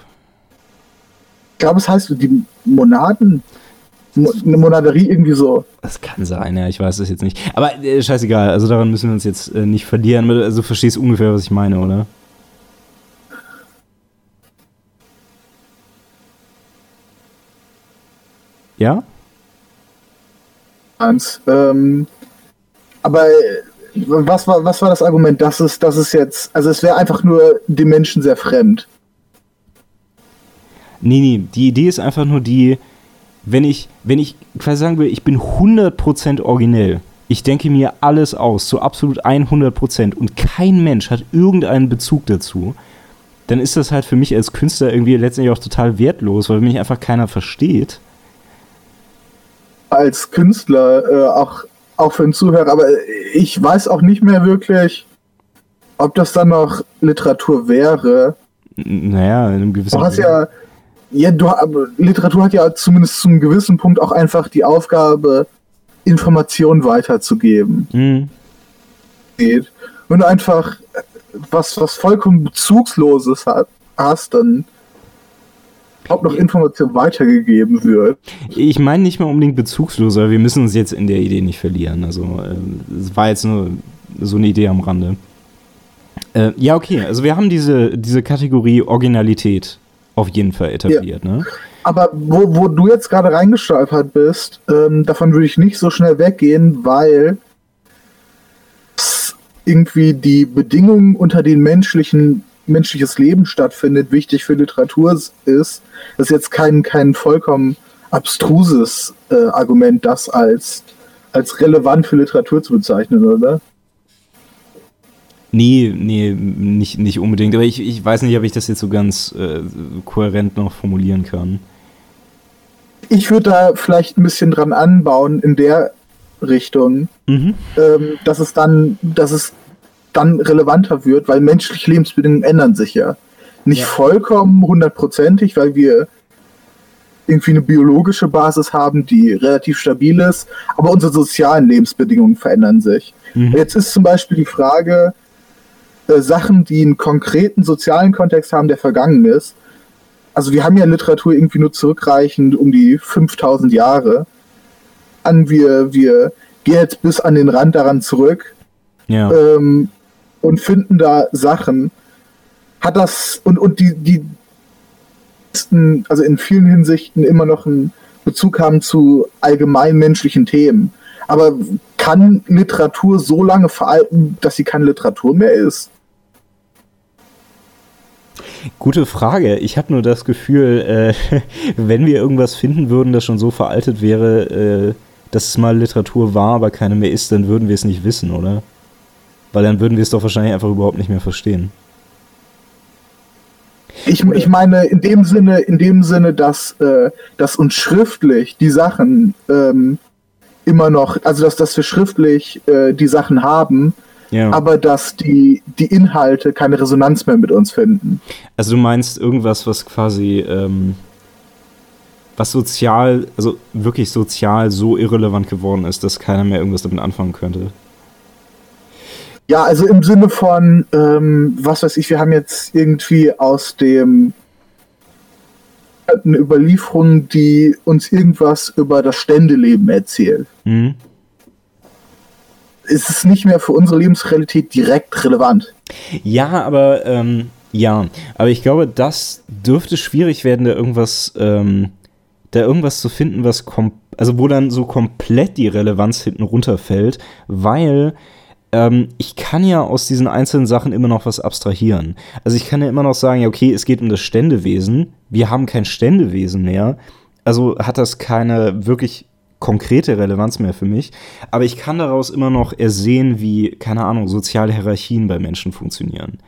Ich glaube, es heißt die Monaden eine Monaderie irgendwie so. Das kann sein, ja, ich weiß das jetzt nicht. Aber äh, scheißegal, also daran müssen wir uns jetzt äh, nicht verlieren. Also du verstehst ungefähr, was ich meine, oder? Ja? Eins. Ähm, aber äh, was war, was war das Argument? Das ist, das ist jetzt, also es wäre einfach nur dem Menschen sehr fremd. Nee, nee, die Idee ist einfach nur die, wenn ich, wenn ich quasi sagen will, ich bin 100% originell, ich denke mir alles aus, zu absolut 100% und kein Mensch hat irgendeinen Bezug dazu, dann ist das halt für mich als Künstler irgendwie letztendlich auch total wertlos, weil mich einfach keiner versteht. Als Künstler, äh, auch, auch für den Zuhörer, aber ich weiß auch nicht mehr wirklich, ob das dann noch Literatur wäre. Naja, in einem gewissen Du hast ja ja, du, Literatur hat ja zumindest zum gewissen Punkt auch einfach die Aufgabe, Informationen weiterzugeben. Mhm. und du einfach was, was vollkommen Bezugsloses hat, hast, dann ob noch Information weitergegeben wird. Ich meine nicht mal unbedingt bezugsloser, wir müssen uns jetzt in der Idee nicht verlieren. Also es äh, war jetzt nur so eine Idee am Rande. Äh, ja, okay, also wir haben diese, diese Kategorie Originalität auf jeden Fall etabliert, ja. ne? Aber wo, wo du jetzt gerade reingestolpert bist, ähm, davon würde ich nicht so schnell weggehen, weil irgendwie die Bedingungen, unter denen menschlichen, menschliches Leben stattfindet, wichtig für Literatur ist. Das ist jetzt kein, kein vollkommen abstruses äh, Argument, das als, als relevant für Literatur zu bezeichnen, oder? Nee, nee, nicht, nicht unbedingt. Aber ich, ich weiß nicht, ob ich das jetzt so ganz äh, kohärent noch formulieren kann. Ich würde da vielleicht ein bisschen dran anbauen in der Richtung, mhm. ähm, dass es dann, dass es dann relevanter wird, weil menschliche Lebensbedingungen ändern sich ja. Nicht ja. vollkommen hundertprozentig, weil wir irgendwie eine biologische Basis haben, die relativ stabil ist, aber unsere sozialen Lebensbedingungen verändern sich. Mhm. Jetzt ist zum Beispiel die Frage, äh, Sachen, die einen konkreten sozialen Kontext haben, der vergangen ist. Also wir haben ja Literatur irgendwie nur zurückreichend um die 5000 Jahre. An wir, wir gehen jetzt bis an den Rand daran zurück ja. ähm, und finden da Sachen. Hat das und, und die, die also in vielen Hinsichten immer noch einen Bezug haben zu allgemein menschlichen Themen. Aber kann Literatur so lange veralten, dass sie keine Literatur mehr ist? Gute Frage. Ich habe nur das Gefühl, äh, [laughs] wenn wir irgendwas finden würden, das schon so veraltet wäre, äh, dass es mal Literatur war, aber keine mehr ist, dann würden wir es nicht wissen, oder? Weil dann würden wir es doch wahrscheinlich einfach überhaupt nicht mehr verstehen. Ich, ich meine, in dem Sinne, in dem Sinne, dass, äh, dass uns schriftlich die Sachen ähm, immer noch, also dass, dass wir schriftlich äh, die Sachen haben, ja. aber dass die, die Inhalte keine Resonanz mehr mit uns finden. Also du meinst irgendwas, was quasi, ähm, was sozial, also wirklich sozial so irrelevant geworden ist, dass keiner mehr irgendwas damit anfangen könnte. Ja, also im Sinne von, ähm, was weiß ich, wir haben jetzt irgendwie aus dem eine Überlieferung, die uns irgendwas über das Ständeleben erzählt. Mhm ist es nicht mehr für unsere Lebensrealität direkt relevant. Ja, aber ähm, ja, aber ich glaube, das dürfte schwierig werden, da irgendwas, ähm, da irgendwas zu finden, was also wo dann so komplett die Relevanz hinten runterfällt, weil ähm, ich kann ja aus diesen einzelnen Sachen immer noch was abstrahieren. Also ich kann ja immer noch sagen, ja, okay, es geht um das Ständewesen, wir haben kein Ständewesen mehr, also hat das keine wirklich konkrete Relevanz mehr für mich, aber ich kann daraus immer noch ersehen, wie, keine Ahnung, soziale Hierarchien bei Menschen funktionieren.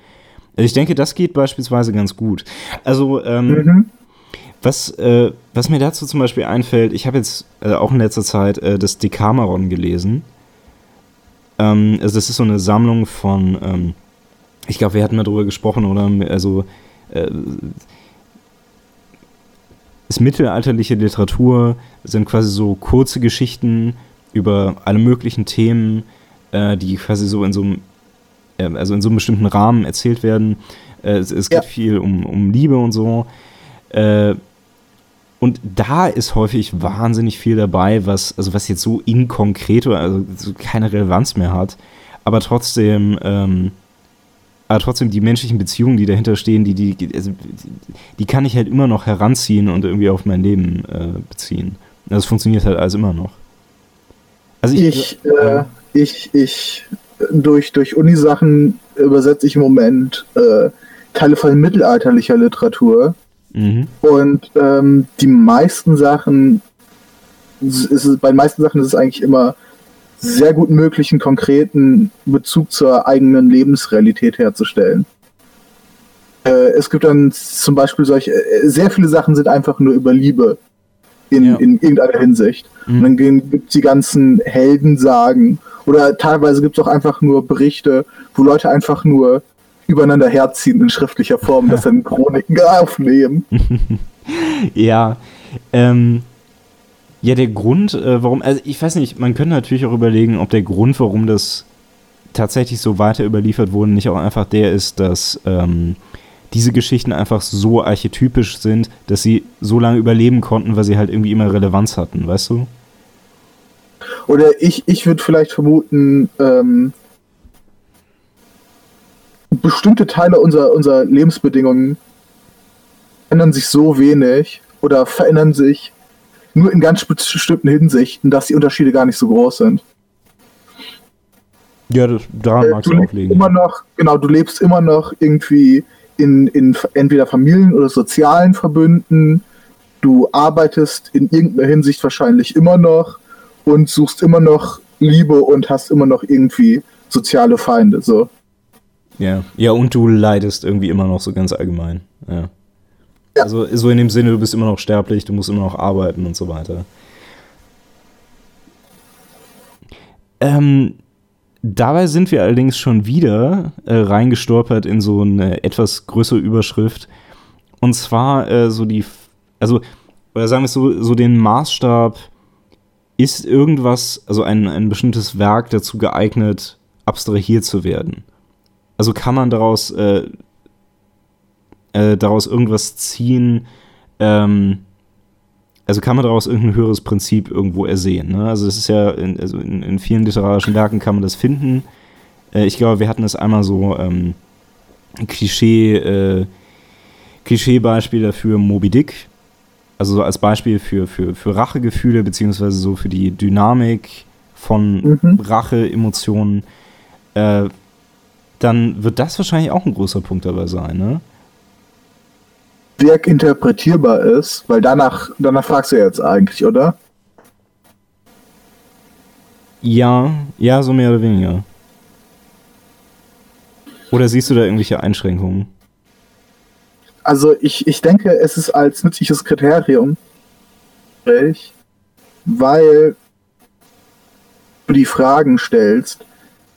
Also ich denke, das geht beispielsweise ganz gut. Also, ähm, mhm. was, äh, was mir dazu zum Beispiel einfällt, ich habe jetzt äh, auch in letzter Zeit äh, das Decameron gelesen. Ähm, also das ist so eine Sammlung von, ähm, ich glaube, wir hatten mal drüber gesprochen, oder? Also, äh, ist mittelalterliche Literatur, sind quasi so kurze Geschichten über alle möglichen Themen, äh, die quasi so in so einem, äh, also in so einem bestimmten Rahmen erzählt werden. Äh, es, es, geht ja. viel um, um Liebe und so. Äh, und da ist häufig wahnsinnig viel dabei, was, also was jetzt so inkonkret oder also keine Relevanz mehr hat, aber trotzdem ähm, aber trotzdem die menschlichen Beziehungen, die dahinter stehen, die, die, also, die kann ich halt immer noch heranziehen und irgendwie auf mein Leben äh, beziehen. Das also funktioniert halt alles immer noch. Also ich, ich, äh, ich, ich durch, durch Unisachen übersetze ich im Moment äh, Teile von mittelalterlicher Literatur. Mhm. Und ähm, die meisten Sachen, ist es, bei den meisten Sachen ist es eigentlich immer sehr gut möglich, einen konkreten Bezug zur eigenen Lebensrealität herzustellen. Äh, es gibt dann zum Beispiel solche, äh, sehr viele Sachen sind einfach nur über Liebe in, ja. in irgendeiner Hinsicht. Mhm. Und dann gibt es die ganzen Heldensagen oder teilweise gibt es auch einfach nur Berichte, wo Leute einfach nur übereinander herziehen in schriftlicher Form, das dann Chroniken aufnehmen. [laughs] ja, ähm, ja, der Grund, äh, warum, also ich weiß nicht, man könnte natürlich auch überlegen, ob der Grund, warum das tatsächlich so weiter überliefert wurden, nicht auch einfach der ist, dass ähm, diese Geschichten einfach so archetypisch sind, dass sie so lange überleben konnten, weil sie halt irgendwie immer Relevanz hatten, weißt du? Oder ich, ich würde vielleicht vermuten, ähm, bestimmte Teile unserer, unserer Lebensbedingungen ändern sich so wenig oder verändern sich nur in ganz bestimmten Hinsichten, dass die Unterschiede gar nicht so groß sind. Ja, das, daran äh, magst du, du auflegen. Immer noch, genau, du lebst immer noch irgendwie in, in entweder Familien oder sozialen Verbünden. Du arbeitest in irgendeiner Hinsicht wahrscheinlich immer noch und suchst immer noch Liebe und hast immer noch irgendwie soziale Feinde. So. Ja, ja, und du leidest irgendwie immer noch so ganz allgemein. Ja. ja. Also so in dem Sinne, du bist immer noch sterblich, du musst immer noch arbeiten und so weiter. Ähm, dabei sind wir allerdings schon wieder äh, reingestolpert in so eine etwas größere Überschrift. Und zwar äh, so die, also, oder sagen wir es so, so den Maßstab, ist irgendwas, also ein, ein bestimmtes Werk dazu geeignet, abstrahiert zu werden? Also kann man daraus, äh, äh, daraus irgendwas ziehen, ähm, also kann man daraus irgendein höheres Prinzip irgendwo ersehen. Ne? Also das ist ja, in, also in, in, vielen literarischen Werken kann man das finden. Äh, ich glaube, wir hatten es einmal so ähm, Klischee, äh, Klischeebeispiel dafür Moby Dick. Also so als Beispiel für, für, für Rachegefühle, beziehungsweise so für die Dynamik von mhm. Rache-Emotionen. Äh, dann wird das wahrscheinlich auch ein großer Punkt dabei sein, ne? Werk interpretierbar ist, weil danach, danach fragst du jetzt eigentlich, oder? Ja, ja, so mehr oder weniger. Oder siehst du da irgendwelche Einschränkungen? Also ich, ich denke, es ist als nützliches Kriterium, weil du die Fragen stellst,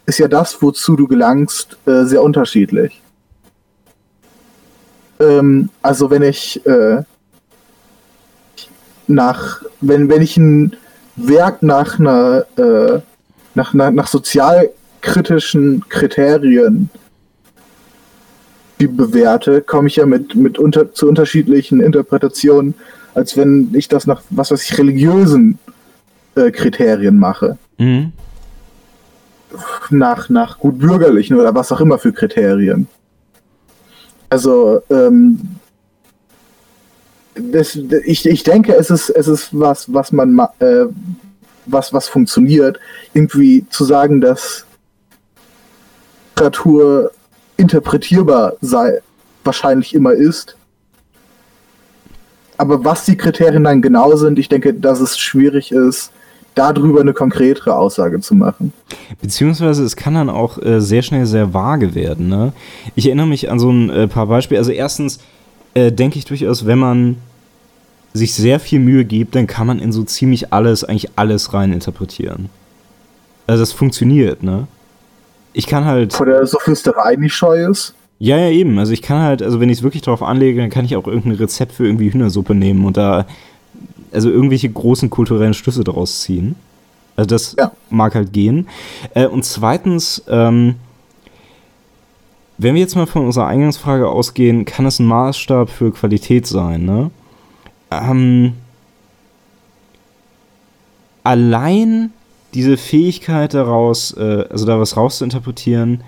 ist ja das, wozu du gelangst, äh, sehr unterschiedlich. Ähm, also wenn ich äh, nach, wenn, wenn ich ein Werk nach einer, äh, nach, nach, nach sozialkritischen Kriterien bewerte, komme ich ja mit, mit unter, zu unterschiedlichen Interpretationen, als wenn ich das nach was weiß ich, religiösen äh, Kriterien mache. Mhm nach, nach gut bürgerlichen oder was auch immer für Kriterien. Also, ähm, das, ich, ich denke, es ist, es ist was, was man, äh, was, was funktioniert, irgendwie zu sagen, dass Literatur interpretierbar sei, wahrscheinlich immer ist. Aber was die Kriterien dann genau sind, ich denke, dass es schwierig ist, darüber eine konkretere Aussage zu machen. Beziehungsweise es kann dann auch äh, sehr schnell sehr vage werden. Ne? Ich erinnere mich an so ein äh, paar Beispiele. Also erstens äh, denke ich durchaus, wenn man sich sehr viel Mühe gibt, dann kann man in so ziemlich alles, eigentlich alles rein interpretieren. Also das funktioniert, ne? Ich kann halt. Vor der Sophisterei nicht scheu ist? Ja, ja, eben. Also ich kann halt, also wenn ich es wirklich darauf anlege, dann kann ich auch irgendein Rezept für irgendwie Hühnersuppe nehmen und da also irgendwelche großen kulturellen Schlüsse daraus ziehen. Also das ja. mag halt gehen. Äh, und zweitens, ähm, wenn wir jetzt mal von unserer Eingangsfrage ausgehen, kann es ein Maßstab für Qualität sein, ne? Ähm, allein diese Fähigkeit daraus, äh, also da was rauszuinterpretieren,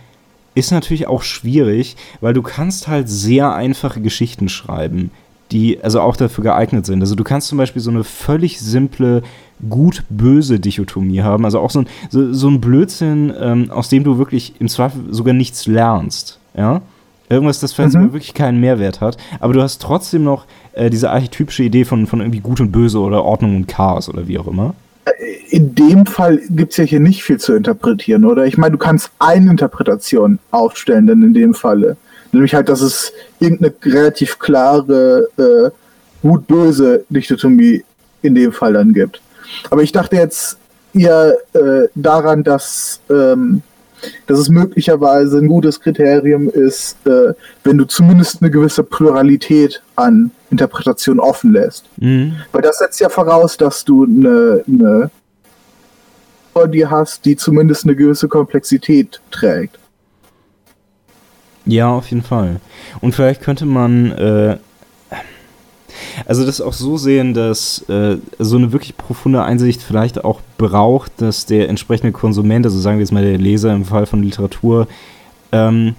ist natürlich auch schwierig, weil du kannst halt sehr einfache Geschichten schreiben, die also auch dafür geeignet sind. Also du kannst zum Beispiel so eine völlig simple gut-böse Dichotomie haben, also auch so ein, so, so ein Blödsinn, ähm, aus dem du wirklich im Zweifel sogar nichts lernst, ja. Irgendwas, das vielleicht mhm. wirklich keinen Mehrwert hat, aber du hast trotzdem noch äh, diese archetypische Idee von, von irgendwie Gut und Böse oder Ordnung und Chaos oder wie auch immer. Äh, in dem Fall gibt es ja hier nicht viel zu interpretieren, oder? Ich meine, du kannst eine Interpretation aufstellen, denn in dem Falle. Nämlich halt, dass es irgendeine relativ klare äh, gut-böse Dichotomie in dem Fall dann gibt. Aber ich dachte jetzt eher äh, daran, dass, ähm, dass es möglicherweise ein gutes Kriterium ist, äh, wenn du zumindest eine gewisse Pluralität an Interpretation offen lässt. Mhm. Weil das setzt ja voraus, dass du eine, eine vor dir hast, die zumindest eine gewisse Komplexität trägt. Ja, auf jeden Fall. Und vielleicht könnte man äh, also das auch so sehen, dass äh, so eine wirklich profunde Einsicht vielleicht auch braucht, dass der entsprechende Konsument, also sagen wir jetzt mal der Leser im Fall von Literatur, ähm,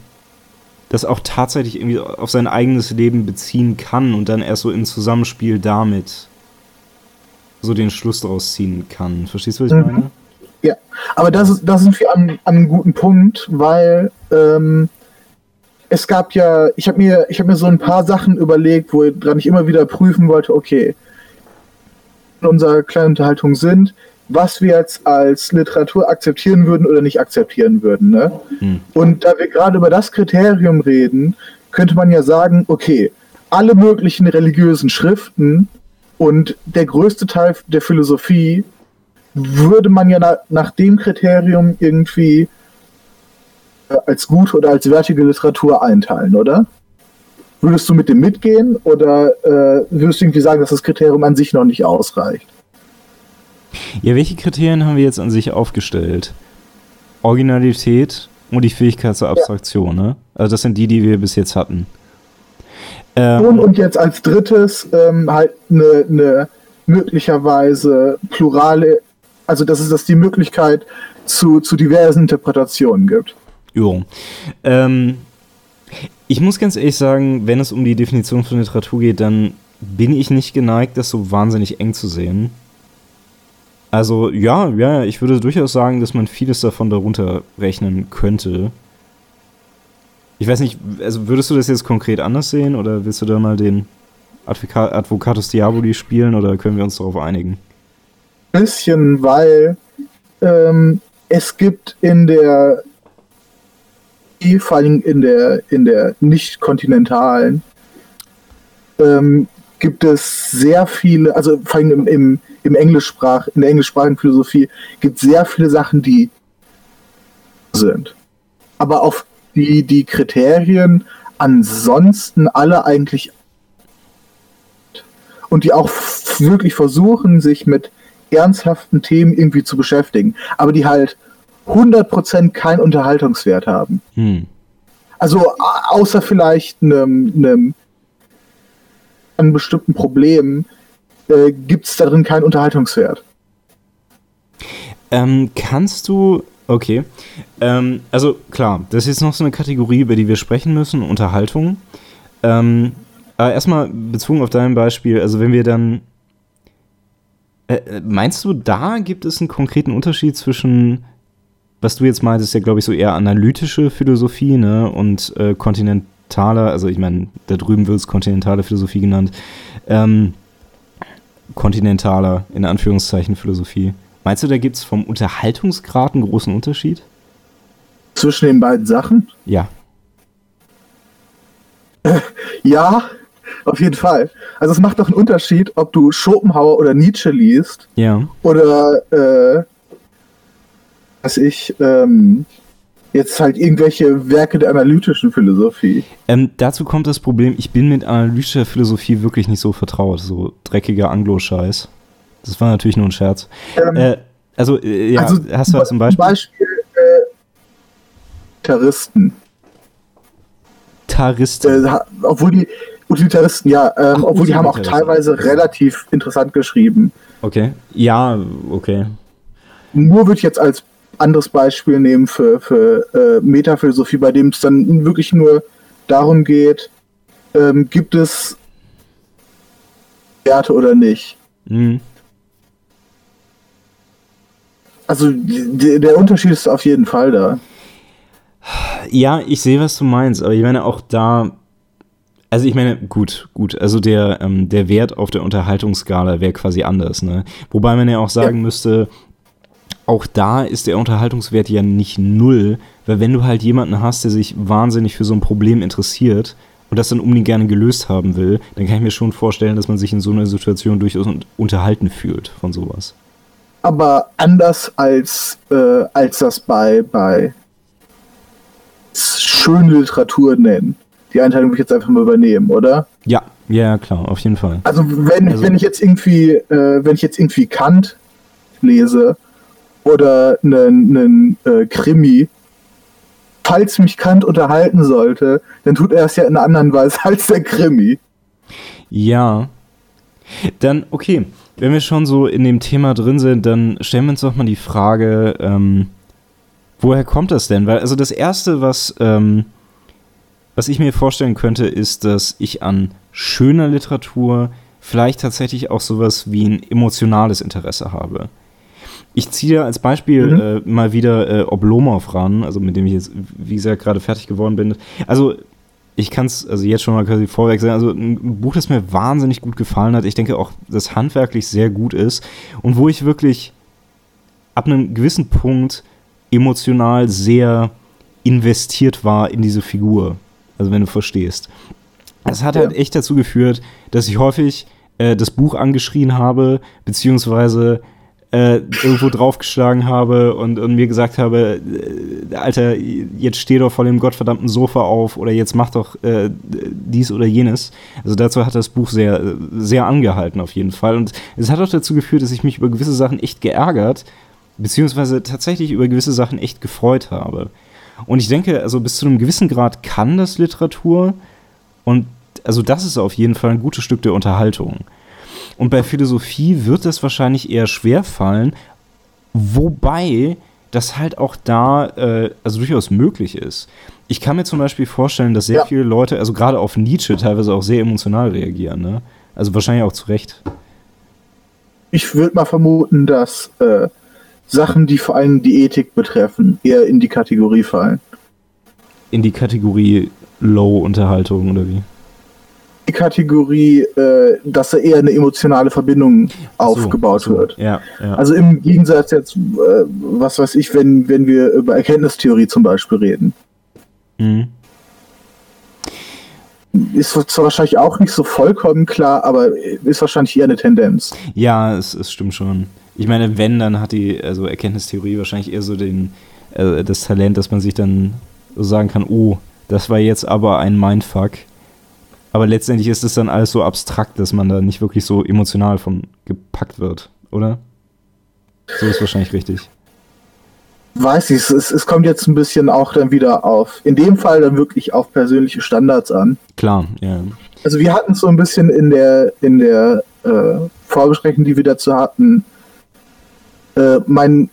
das auch tatsächlich irgendwie auf sein eigenes Leben beziehen kann und dann erst so im Zusammenspiel damit so den Schluss daraus ziehen kann. Verstehst du, was ich mhm. meine? Ja, aber das, ist, das sind wir an, an einem guten Punkt, weil ähm, es gab ja, ich habe mir, ich habe mir so ein paar Sachen überlegt, wo dran ich immer wieder prüfen wollte, okay, in unserer kleinen Unterhaltung sind, was wir jetzt als Literatur akzeptieren würden oder nicht akzeptieren würden. Ne? Hm. Und da wir gerade über das Kriterium reden, könnte man ja sagen, okay, alle möglichen religiösen Schriften und der größte Teil der Philosophie würde man ja na, nach dem Kriterium irgendwie als gute oder als wertige Literatur einteilen, oder? Würdest du mit dem mitgehen oder äh, würdest du irgendwie sagen, dass das Kriterium an sich noch nicht ausreicht? Ja, welche Kriterien haben wir jetzt an sich aufgestellt? Originalität und die Fähigkeit zur Abstraktion, ja. ne? Also das sind die, die wir bis jetzt hatten. Ähm, und jetzt als drittes ähm, halt eine ne möglicherweise plurale, also dass es die Möglichkeit zu, zu diversen Interpretationen gibt. Jo. Ähm, ich muss ganz ehrlich sagen, wenn es um die Definition von Literatur geht, dann bin ich nicht geneigt, das so wahnsinnig eng zu sehen. Also ja, ja, ich würde durchaus sagen, dass man vieles davon darunter rechnen könnte. Ich weiß nicht, also würdest du das jetzt konkret anders sehen oder willst du da mal den Advoca Advocatus Diaboli spielen oder können wir uns darauf einigen? Ein bisschen, weil ähm, es gibt in der vor allem in der, in der nicht-kontinentalen, ähm, gibt es sehr viele, also vor allem im, im, im Englischsprach, in der englischsprachigen Philosophie gibt es sehr viele Sachen, die sind. Aber auf die die Kriterien ansonsten alle eigentlich und die auch wirklich versuchen, sich mit ernsthaften Themen irgendwie zu beschäftigen, aber die halt 100% keinen Unterhaltungswert haben. Hm. Also außer vielleicht einem, einem, einem bestimmten Problem äh, gibt es darin keinen Unterhaltungswert. Ähm, kannst du, okay, ähm, also klar, das ist jetzt noch so eine Kategorie, über die wir sprechen müssen, Unterhaltung. Ähm, aber erstmal bezogen auf dein Beispiel, also wenn wir dann, äh, äh meinst du, da gibt es einen konkreten Unterschied zwischen was du jetzt meintest, ist ja, glaube ich, so eher analytische Philosophie, ne? Und äh, kontinentaler, also ich meine, da drüben wird es kontinentale Philosophie genannt. Ähm, kontinentaler, in Anführungszeichen, Philosophie. Meinst du, da gibt es vom Unterhaltungsgrad einen großen Unterschied? Zwischen den beiden Sachen? Ja. [laughs] ja, auf jeden Fall. Also es macht doch einen Unterschied, ob du Schopenhauer oder Nietzsche liest. Ja. Oder äh, dass ich ähm, jetzt halt irgendwelche Werke der analytischen Philosophie. Ähm, dazu kommt das Problem, ich bin mit analytischer Philosophie wirklich nicht so vertraut, so dreckiger Anglo-Scheiß. Das war natürlich nur ein Scherz. Ähm, äh, also, äh, ja, also, hast du was zum Beispiel? Zum Beispiel äh, Taristen. Taristen. Äh, obwohl die Utilitaristen, ja, ähm, Ach, obwohl die haben auch teilweise relativ interessant geschrieben. Okay. Ja, okay. Nur ich jetzt als anderes Beispiel nehmen für, für äh, Metaphilosophie, bei dem es dann wirklich nur darum geht, ähm, gibt es Werte oder nicht. Mhm. Also der Unterschied ist auf jeden Fall da. Ja, ich sehe, was du meinst, aber ich meine auch da, also ich meine, gut, gut, also der, ähm, der Wert auf der Unterhaltungsskala wäre quasi anders, ne? Wobei man ja auch sagen ja. müsste, auch da ist der Unterhaltungswert ja nicht null, weil wenn du halt jemanden hast, der sich wahnsinnig für so ein Problem interessiert und das dann unbedingt gerne gelöst haben will, dann kann ich mir schon vorstellen, dass man sich in so einer Situation durchaus unterhalten fühlt von sowas. Aber anders als, äh, als das bei, bei schöne Literatur nennen. Die Einteilung würde ich jetzt einfach mal übernehmen, oder? Ja, ja, klar, auf jeden Fall. Also wenn, also, wenn ich jetzt irgendwie, äh, wenn ich jetzt irgendwie Kant lese, oder einen äh, Krimi, falls mich Kant unterhalten sollte, dann tut er es ja in einer anderen Weise [laughs] als der Krimi. Ja. Dann, okay, wenn wir schon so in dem Thema drin sind, dann stellen wir uns doch mal die Frage, ähm, woher kommt das denn? Weil, also das Erste, was, ähm, was ich mir vorstellen könnte, ist, dass ich an schöner Literatur vielleicht tatsächlich auch sowas wie ein emotionales Interesse habe. Ich ziehe als Beispiel mhm. äh, mal wieder äh, Oblomov ran, also mit dem ich jetzt, wie gesagt, gerade fertig geworden bin. Also ich kann es also jetzt schon mal quasi vorweg sagen, also ein Buch, das mir wahnsinnig gut gefallen hat. Ich denke auch, das handwerklich sehr gut ist und wo ich wirklich ab einem gewissen Punkt emotional sehr investiert war in diese Figur. Also wenn du verstehst. Das hat halt echt dazu geführt, dass ich häufig äh, das Buch angeschrien habe, beziehungsweise äh, irgendwo draufgeschlagen habe und, und mir gesagt habe, äh, Alter, jetzt steh doch vor dem gottverdammten Sofa auf oder jetzt mach doch äh, dies oder jenes. Also dazu hat das Buch sehr, sehr angehalten auf jeden Fall. Und es hat auch dazu geführt, dass ich mich über gewisse Sachen echt geärgert, beziehungsweise tatsächlich über gewisse Sachen echt gefreut habe. Und ich denke, also bis zu einem gewissen Grad kann das Literatur und also das ist auf jeden Fall ein gutes Stück der Unterhaltung. Und bei Philosophie wird es wahrscheinlich eher schwer fallen, wobei das halt auch da äh, also durchaus möglich ist. Ich kann mir zum Beispiel vorstellen, dass sehr ja. viele Leute, also gerade auf Nietzsche, teilweise auch sehr emotional reagieren. Ne? Also wahrscheinlich auch zu Recht. Ich würde mal vermuten, dass äh, Sachen, die vor allem die Ethik betreffen, eher in die Kategorie fallen. In die Kategorie Low-Unterhaltung oder wie? Die Kategorie, äh, dass da eher eine emotionale Verbindung so, aufgebaut so. wird. Ja, ja. Also im Gegensatz jetzt, äh, was weiß ich, wenn, wenn wir über Erkenntnistheorie zum Beispiel reden. Mhm. Ist zwar wahrscheinlich auch nicht so vollkommen klar, aber ist wahrscheinlich eher eine Tendenz. Ja, es, es stimmt schon. Ich meine, wenn, dann hat die also Erkenntnistheorie wahrscheinlich eher so den, äh, das Talent, dass man sich dann so sagen kann, oh, das war jetzt aber ein Mindfuck. Aber letztendlich ist es dann alles so abstrakt, dass man da nicht wirklich so emotional von gepackt wird, oder? So ist wahrscheinlich richtig. Weiß ich, es, es kommt jetzt ein bisschen auch dann wieder auf, in dem Fall dann wirklich auf persönliche Standards an. Klar, ja. Also wir hatten es so ein bisschen in der, in der äh, Vorbesprechung, die wir dazu hatten, äh, mein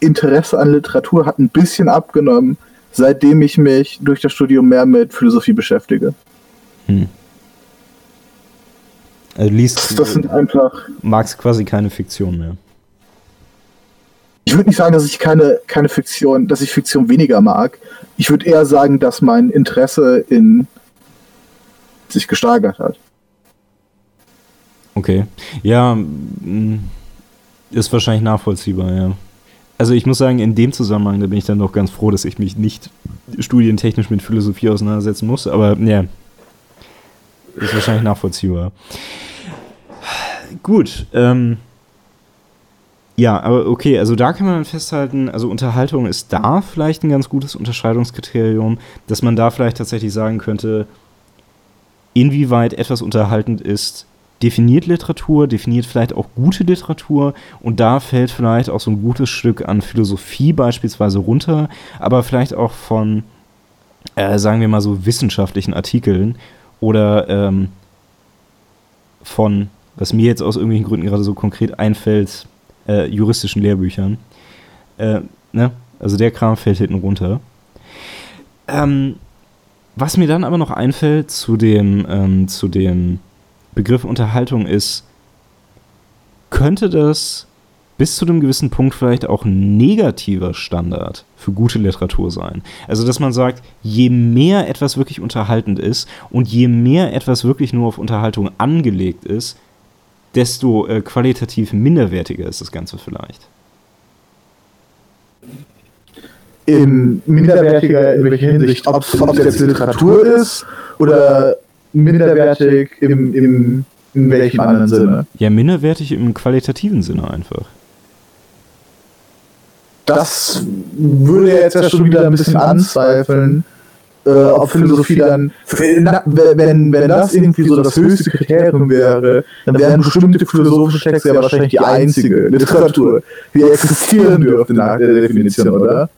Interesse an Literatur hat ein bisschen abgenommen, seitdem ich mich durch das Studium mehr mit Philosophie beschäftige. Hm. Also liest das sind einfach. Magst quasi keine Fiktion mehr. Ich würde nicht sagen, dass ich keine, keine Fiktion, dass ich Fiktion weniger mag. Ich würde eher sagen, dass mein Interesse in sich gesteigert hat. Okay. Ja, mm, ist wahrscheinlich nachvollziehbar, ja. Also ich muss sagen, in dem Zusammenhang, da bin ich dann doch ganz froh, dass ich mich nicht studientechnisch mit Philosophie auseinandersetzen muss, aber ja, ist wahrscheinlich nachvollziehbar. Gut, ähm, ja, aber okay, also da kann man festhalten, also Unterhaltung ist da vielleicht ein ganz gutes Unterscheidungskriterium, dass man da vielleicht tatsächlich sagen könnte, inwieweit etwas unterhaltend ist, definiert Literatur, definiert vielleicht auch gute Literatur und da fällt vielleicht auch so ein gutes Stück an Philosophie beispielsweise runter, aber vielleicht auch von, äh, sagen wir mal so, wissenschaftlichen Artikeln oder ähm, von, was mir jetzt aus irgendwelchen Gründen gerade so konkret einfällt, äh, juristischen Lehrbüchern. Äh, ne? Also der Kram fällt hinten runter. Ähm, was mir dann aber noch einfällt zu dem, ähm, zu dem Begriff Unterhaltung ist, könnte das bis zu einem gewissen Punkt vielleicht auch ein negativer Standard für gute Literatur sein. Also, dass man sagt, je mehr etwas wirklich unterhaltend ist und je mehr etwas wirklich nur auf Unterhaltung angelegt ist, desto äh, qualitativ minderwertiger ist das Ganze vielleicht. In minderwertiger in welcher Hinsicht? Ob es jetzt Literatur ist oder minderwertig im, im, in welchem anderen Sinne? Ja, minderwertig im qualitativen Sinne einfach. Das würde jetzt ja schon wieder ein bisschen anzweifeln, äh, ob Philosophie dann, wenn, wenn das irgendwie so das höchste Kriterium wäre, dann wären bestimmte philosophische Texte ja wahrscheinlich die einzige Literatur, die existieren dürfte nach der Definition, oder?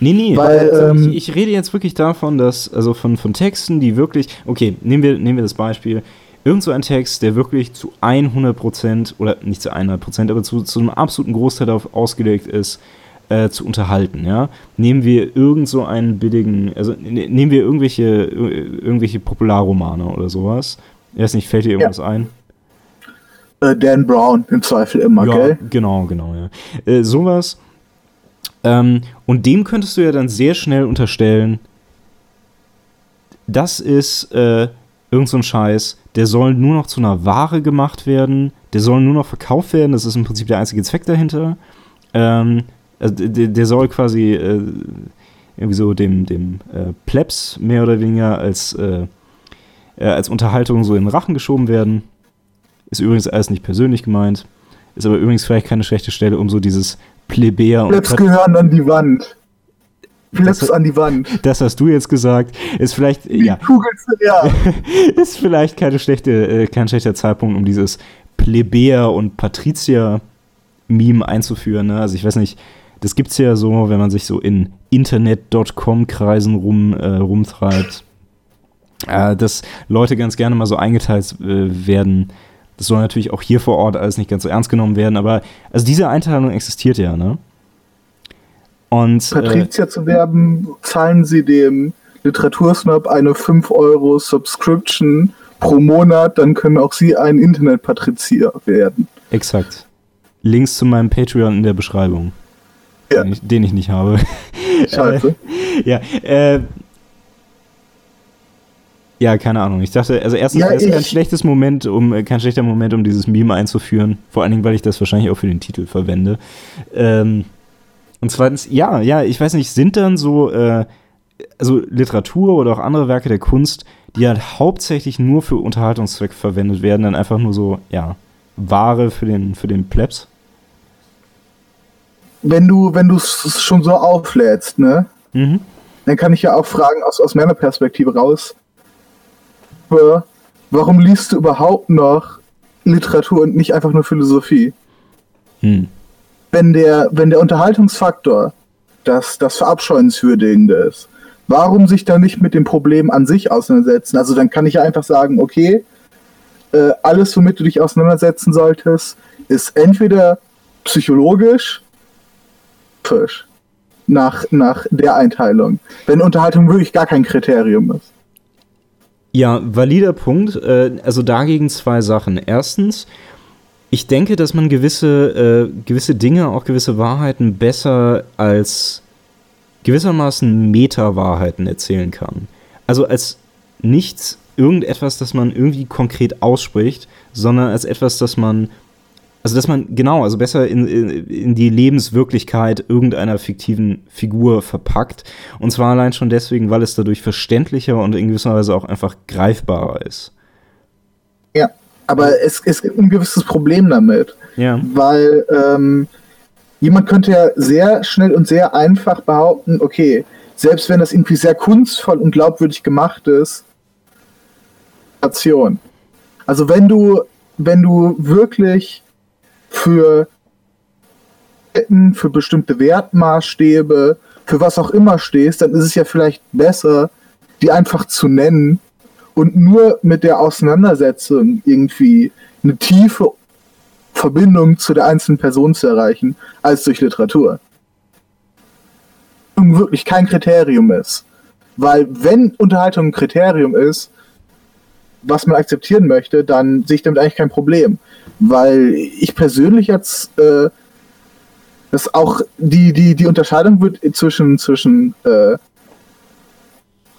Nee, nee, Weil, ähm, ich, ich, rede jetzt wirklich davon, dass, also von, von Texten, die wirklich, okay, nehmen wir, nehmen wir das Beispiel, irgend so ein Text, der wirklich zu 100% oder nicht zu 100%, aber zu, zu einem absoluten Großteil darauf ausgelegt ist, äh, zu unterhalten, ja. Nehmen wir irgend so einen billigen, also ne, nehmen wir irgendwelche, irgendwelche Popularromane oder sowas. Erst nicht, fällt dir irgendwas ja. ein? Äh, Dan Brown im Zweifel immer, ja, gell? Genau, genau, ja. Äh, sowas. Ähm, und dem könntest du ja dann sehr schnell unterstellen, das ist äh, irgend so ein Scheiß, der soll nur noch zu einer Ware gemacht werden, der soll nur noch verkauft werden, das ist im Prinzip der einzige Zweck dahinter. Ähm, also der, der, soll quasi äh, irgendwie so dem, dem äh, Plebs mehr oder weniger als, äh, äh, als Unterhaltung so in den Rachen geschoben werden. Ist übrigens alles nicht persönlich gemeint. Ist aber übrigens vielleicht keine schlechte Stelle, um so dieses Plebejer Plebs und. gehören an die Wand. Plebs an die Wand. Das hast du jetzt gesagt. Ist vielleicht. Die ja. Ja. [laughs] ist vielleicht keine schlechte, äh, kein schlechter Zeitpunkt, um dieses Plebejer und Patrizier-Meme einzuführen. Ne? Also ich weiß nicht, das gibt es ja so, wenn man sich so in Internet.com-Kreisen rum, äh, rumtreibt, äh, dass Leute ganz gerne mal so eingeteilt äh, werden. Das soll natürlich auch hier vor Ort alles nicht ganz so ernst genommen werden, aber also diese Einteilung existiert ja, ne? Und, äh, Patrizier zu werben, zahlen Sie dem Literatursnob eine 5 Euro Subscription pro Monat, dann können auch Sie ein Internet-Patrizier werden. Exakt. Links zu meinem Patreon in der Beschreibung ja. den, ich, den, ich, nicht habe. [laughs] Scheiße. ja, äh, ja, keine Ahnung. Ich dachte, also erstens ja, ist kein schlechtes Moment, um äh, kein schlechter Moment, um dieses Meme einzuführen. Vor allen Dingen, weil ich das wahrscheinlich auch für den Titel verwende. Ähm, und zweitens, ja, ja, ich weiß nicht, sind dann so, äh, also Literatur oder auch andere Werke der Kunst, die halt hauptsächlich nur für Unterhaltungszweck verwendet werden, dann einfach nur so, ja, Ware für den, für den Plebs? wenn du, wenn du es schon so auflädst, ne? Mhm. Dann kann ich ja auch fragen, aus, aus meiner Perspektive raus, warum liest du überhaupt noch Literatur und nicht einfach nur Philosophie? Hm. Wenn, der, wenn der Unterhaltungsfaktor das, das Verabscheuenswürdigende ist, warum sich dann nicht mit dem Problem an sich auseinandersetzen? Also dann kann ich ja einfach sagen, okay, äh, alles, womit du dich auseinandersetzen solltest, ist entweder psychologisch Fisch. Nach, nach der Einteilung. Wenn Unterhaltung wirklich gar kein Kriterium ist. Ja, valider Punkt. Äh, also dagegen zwei Sachen. Erstens, ich denke, dass man gewisse, äh, gewisse Dinge, auch gewisse Wahrheiten besser als gewissermaßen Meta-Wahrheiten erzählen kann. Also als nichts irgendetwas, das man irgendwie konkret ausspricht, sondern als etwas, das man also, dass man, genau, also besser in, in, die Lebenswirklichkeit irgendeiner fiktiven Figur verpackt. Und zwar allein schon deswegen, weil es dadurch verständlicher und in gewisser Weise auch einfach greifbarer ist. Ja, aber es, es gibt ein gewisses Problem damit. Ja. Weil ähm, jemand könnte ja sehr schnell und sehr einfach behaupten, okay, selbst wenn das irgendwie sehr kunstvoll und glaubwürdig gemacht ist, also wenn du, wenn du wirklich für für bestimmte Wertmaßstäbe, für was auch immer stehst, dann ist es ja vielleicht besser, die einfach zu nennen und nur mit der Auseinandersetzung irgendwie eine tiefe Verbindung zu der einzelnen Person zu erreichen, als durch Literatur. Und wirklich kein Kriterium ist. Weil wenn Unterhaltung ein Kriterium ist, was man akzeptieren möchte, dann sehe ich damit eigentlich kein Problem. Weil ich persönlich jetzt äh, das auch die, die, die Unterscheidung wird zwischen, zwischen äh,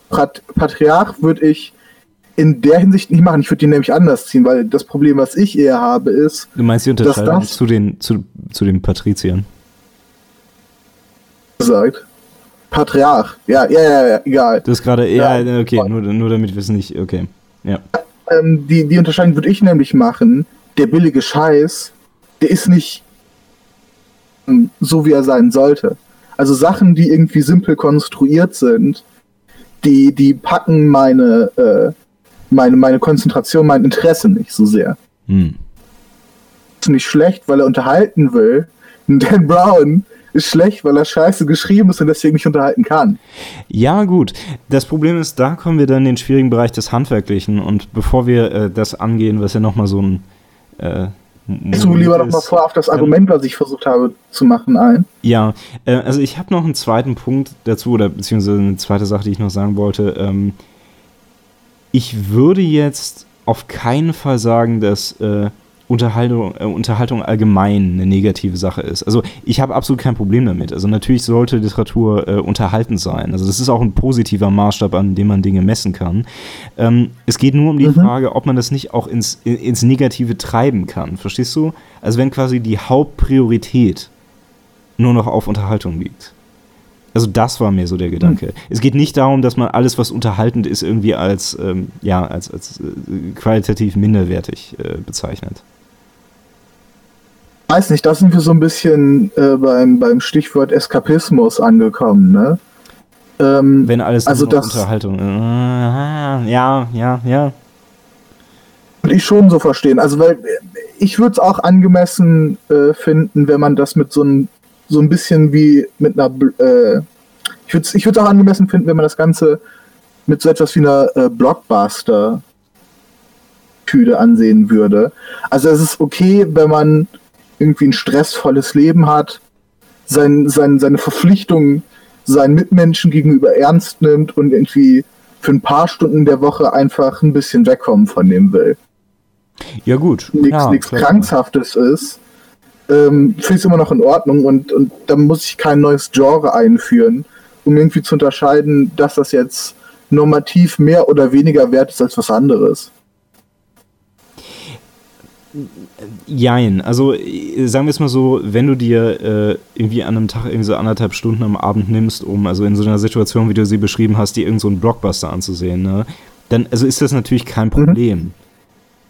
Patriarch würde ich in der Hinsicht nicht machen. Ich würde die nämlich anders ziehen, weil das Problem, was ich eher habe, ist. Du meinst die Unterscheidung das, zu, den, zu, zu den Patriziern? Gesagt. Patriarch. Ja, ja, ja, ja egal. Das ist gerade, ja, ja, okay, nur, nur damit wir es nicht, okay. Ja. Ähm, die, die Unterscheidung würde ich nämlich machen. Der billige Scheiß, der ist nicht so, wie er sein sollte. Also Sachen, die irgendwie simpel konstruiert sind, die, die packen meine, äh, meine, meine Konzentration, mein Interesse nicht so sehr. Hm. Ist nicht schlecht, weil er unterhalten will. [laughs] Dan Brown ist schlecht, weil er scheiße geschrieben ist und deswegen nicht unterhalten kann. Ja, gut. Das Problem ist, da kommen wir dann in den schwierigen Bereich des Handwerklichen. Und bevor wir äh, das angehen, was ja nochmal so ein. Äh, du lieber noch mal vor auf das Argument, was ich versucht habe zu machen, ein? Ja, äh, also ich habe noch einen zweiten Punkt dazu, oder beziehungsweise eine zweite Sache, die ich noch sagen wollte. Ähm, ich würde jetzt auf keinen Fall sagen, dass äh, Unterhaltung, äh, Unterhaltung allgemein eine negative Sache ist. Also ich habe absolut kein Problem damit. Also natürlich sollte Literatur äh, unterhaltend sein. Also das ist auch ein positiver Maßstab, an dem man Dinge messen kann. Ähm, es geht nur um die mhm. Frage, ob man das nicht auch ins, ins Negative treiben kann. Verstehst du? Also wenn quasi die Hauptpriorität nur noch auf Unterhaltung liegt. Also das war mir so der Gedanke. Mhm. Es geht nicht darum, dass man alles, was unterhaltend ist, irgendwie als, ähm, ja, als, als äh, qualitativ minderwertig äh, bezeichnet. Weiß nicht, da sind wir so ein bisschen äh, beim, beim Stichwort Eskapismus angekommen, ne? Ähm, Wenn alles also das, Unterhaltung. Äh, ja, ja, ja. Würde ich schon so verstehen. Also, weil ich würde es auch angemessen äh, finden, wenn man das mit so ein so ein bisschen wie mit einer, äh, ich würde es ich auch angemessen finden, wenn man das Ganze mit so etwas wie einer äh, Blockbuster-Tüte ansehen würde. Also es ist okay, wenn man irgendwie ein stressvolles Leben hat, sein, sein, seine Verpflichtungen seinen Mitmenschen gegenüber ernst nimmt und irgendwie für ein paar Stunden der Woche einfach ein bisschen wegkommen von dem will. Ja, gut. Nichts Krankshaftes ist ähm, finde ich es immer noch in Ordnung und, und da muss ich kein neues Genre einführen, um irgendwie zu unterscheiden, dass das jetzt normativ mehr oder weniger wert ist als was anderes. Jein, also sagen wir es mal so, wenn du dir äh, irgendwie an einem Tag irgendwie so anderthalb Stunden am Abend nimmst, um also in so einer Situation, wie du sie beschrieben hast, dir irgendeinen so Blockbuster anzusehen, ne, dann also ist das natürlich kein mhm. Problem. Mhm.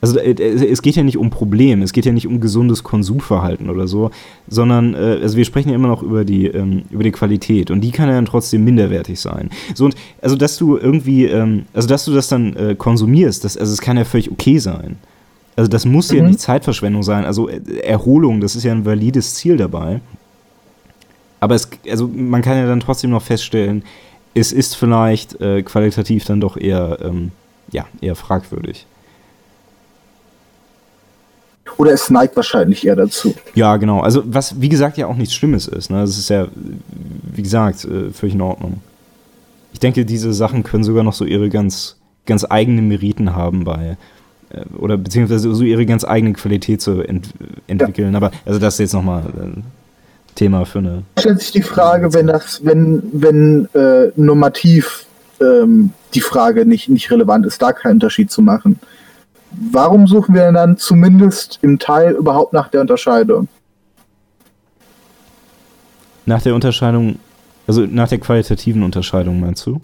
Also äh, äh, es geht ja nicht um Problem, es geht ja nicht um gesundes Konsumverhalten oder so, sondern äh, also wir sprechen ja immer noch über die, ähm, über die Qualität und die kann ja dann trotzdem minderwertig sein. So und also dass du irgendwie, ähm, also dass du das dann äh, konsumierst, das, also es kann ja völlig okay sein. Also das muss mhm. ja nicht Zeitverschwendung sein. Also Erholung, das ist ja ein valides Ziel dabei. Aber es, also man kann ja dann trotzdem noch feststellen, es ist vielleicht äh, qualitativ dann doch eher, ähm, ja, eher fragwürdig. Oder es neigt wahrscheinlich eher dazu. Ja, genau. Also, was wie gesagt ja auch nichts Schlimmes ist. Ne? Das ist ja, wie gesagt, äh, völlig in Ordnung. Ich denke, diese Sachen können sogar noch so ihre ganz, ganz eigenen Meriten haben bei, äh, oder beziehungsweise so ihre ganz eigene Qualität zu ent entwickeln. Ja. Aber also das ist jetzt nochmal ein äh, Thema für eine. Stellt sich die Frage, wenn das, wenn, wenn äh, normativ ähm, die Frage nicht, nicht relevant ist, da keinen Unterschied zu machen warum suchen wir dann zumindest im Teil überhaupt nach der Unterscheidung? Nach der Unterscheidung, also nach der qualitativen Unterscheidung meinst du?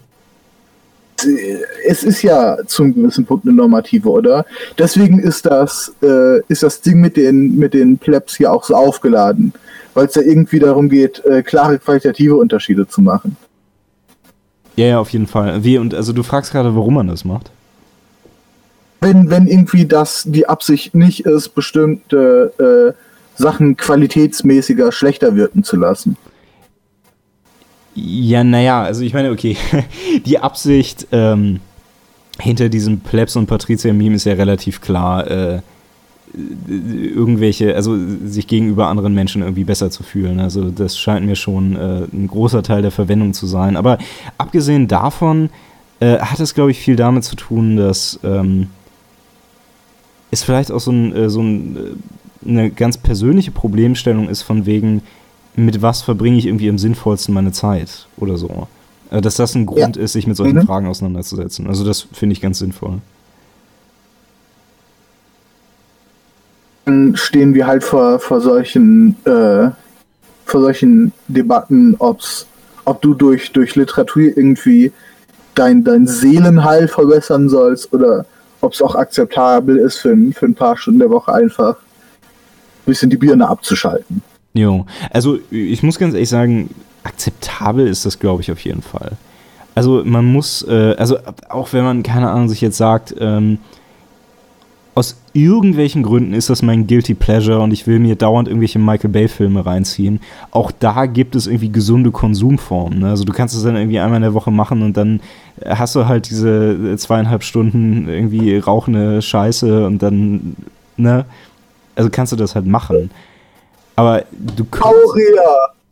Es ist ja zum gewissen Punkt eine normative, oder? Deswegen ist das, äh, ist das Ding mit den, mit den Plebs hier auch so aufgeladen, weil es ja irgendwie darum geht, äh, klare qualitative Unterschiede zu machen. Ja, ja, auf jeden Fall. Wie, und also du fragst gerade, warum man das macht? Wenn, wenn irgendwie das die Absicht nicht ist, bestimmte äh, Sachen qualitätsmäßiger schlechter wirken zu lassen. Ja, naja, also ich meine, okay, [laughs] die Absicht ähm, hinter diesem Plebs- und Patrizier-Meme ist ja relativ klar, äh, irgendwelche, also sich gegenüber anderen Menschen irgendwie besser zu fühlen. Also das scheint mir schon äh, ein großer Teil der Verwendung zu sein. Aber abgesehen davon äh, hat es, glaube ich, viel damit zu tun, dass ähm, ist vielleicht auch so, ein, äh, so ein, äh, eine ganz persönliche Problemstellung ist, von wegen, mit was verbringe ich irgendwie am sinnvollsten meine Zeit oder so. Äh, dass das ein Grund ja. ist, sich mit solchen mhm. Fragen auseinanderzusetzen. Also das finde ich ganz sinnvoll. Dann stehen wir halt vor, vor solchen äh, vor solchen Debatten, ob's, ob du durch, durch Literatur irgendwie dein, dein Seelenheil verbessern sollst oder ob es auch akzeptabel ist für, für ein paar Stunden der Woche einfach ein bisschen die Birne abzuschalten. Jo, also ich muss ganz ehrlich sagen, akzeptabel ist das, glaube ich, auf jeden Fall. Also man muss, äh, also auch wenn man, keine Ahnung, sich jetzt sagt, ähm, aus irgendwelchen Gründen ist das mein Guilty Pleasure und ich will mir dauernd irgendwelche Michael Bay-Filme reinziehen. Auch da gibt es irgendwie gesunde Konsumformen. Ne? Also du kannst es dann irgendwie einmal in der Woche machen und dann hast du halt diese zweieinhalb Stunden irgendwie rauchende Scheiße und dann, ne? Also kannst du das halt machen. Aber du kannst. Saurier!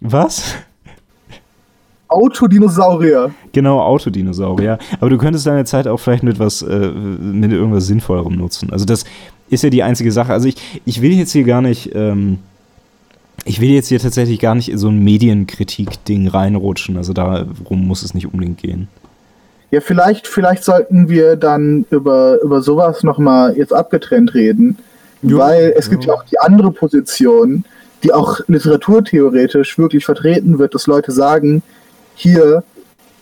Was? Autodinosaurier. Genau, Autodinosaurier. Aber du könntest deine Zeit auch vielleicht mit was, äh, mit irgendwas Sinnvollerem nutzen. Also das ist ja die einzige Sache. Also ich, ich will jetzt hier gar nicht, ähm, ich will jetzt hier tatsächlich gar nicht in so ein Medienkritik-Ding reinrutschen. Also darum muss es nicht unbedingt gehen. Ja, vielleicht, vielleicht sollten wir dann über, über sowas nochmal jetzt abgetrennt reden. Jo, weil es jo. gibt ja auch die andere Position, die auch literaturtheoretisch wirklich vertreten wird, dass Leute sagen, hier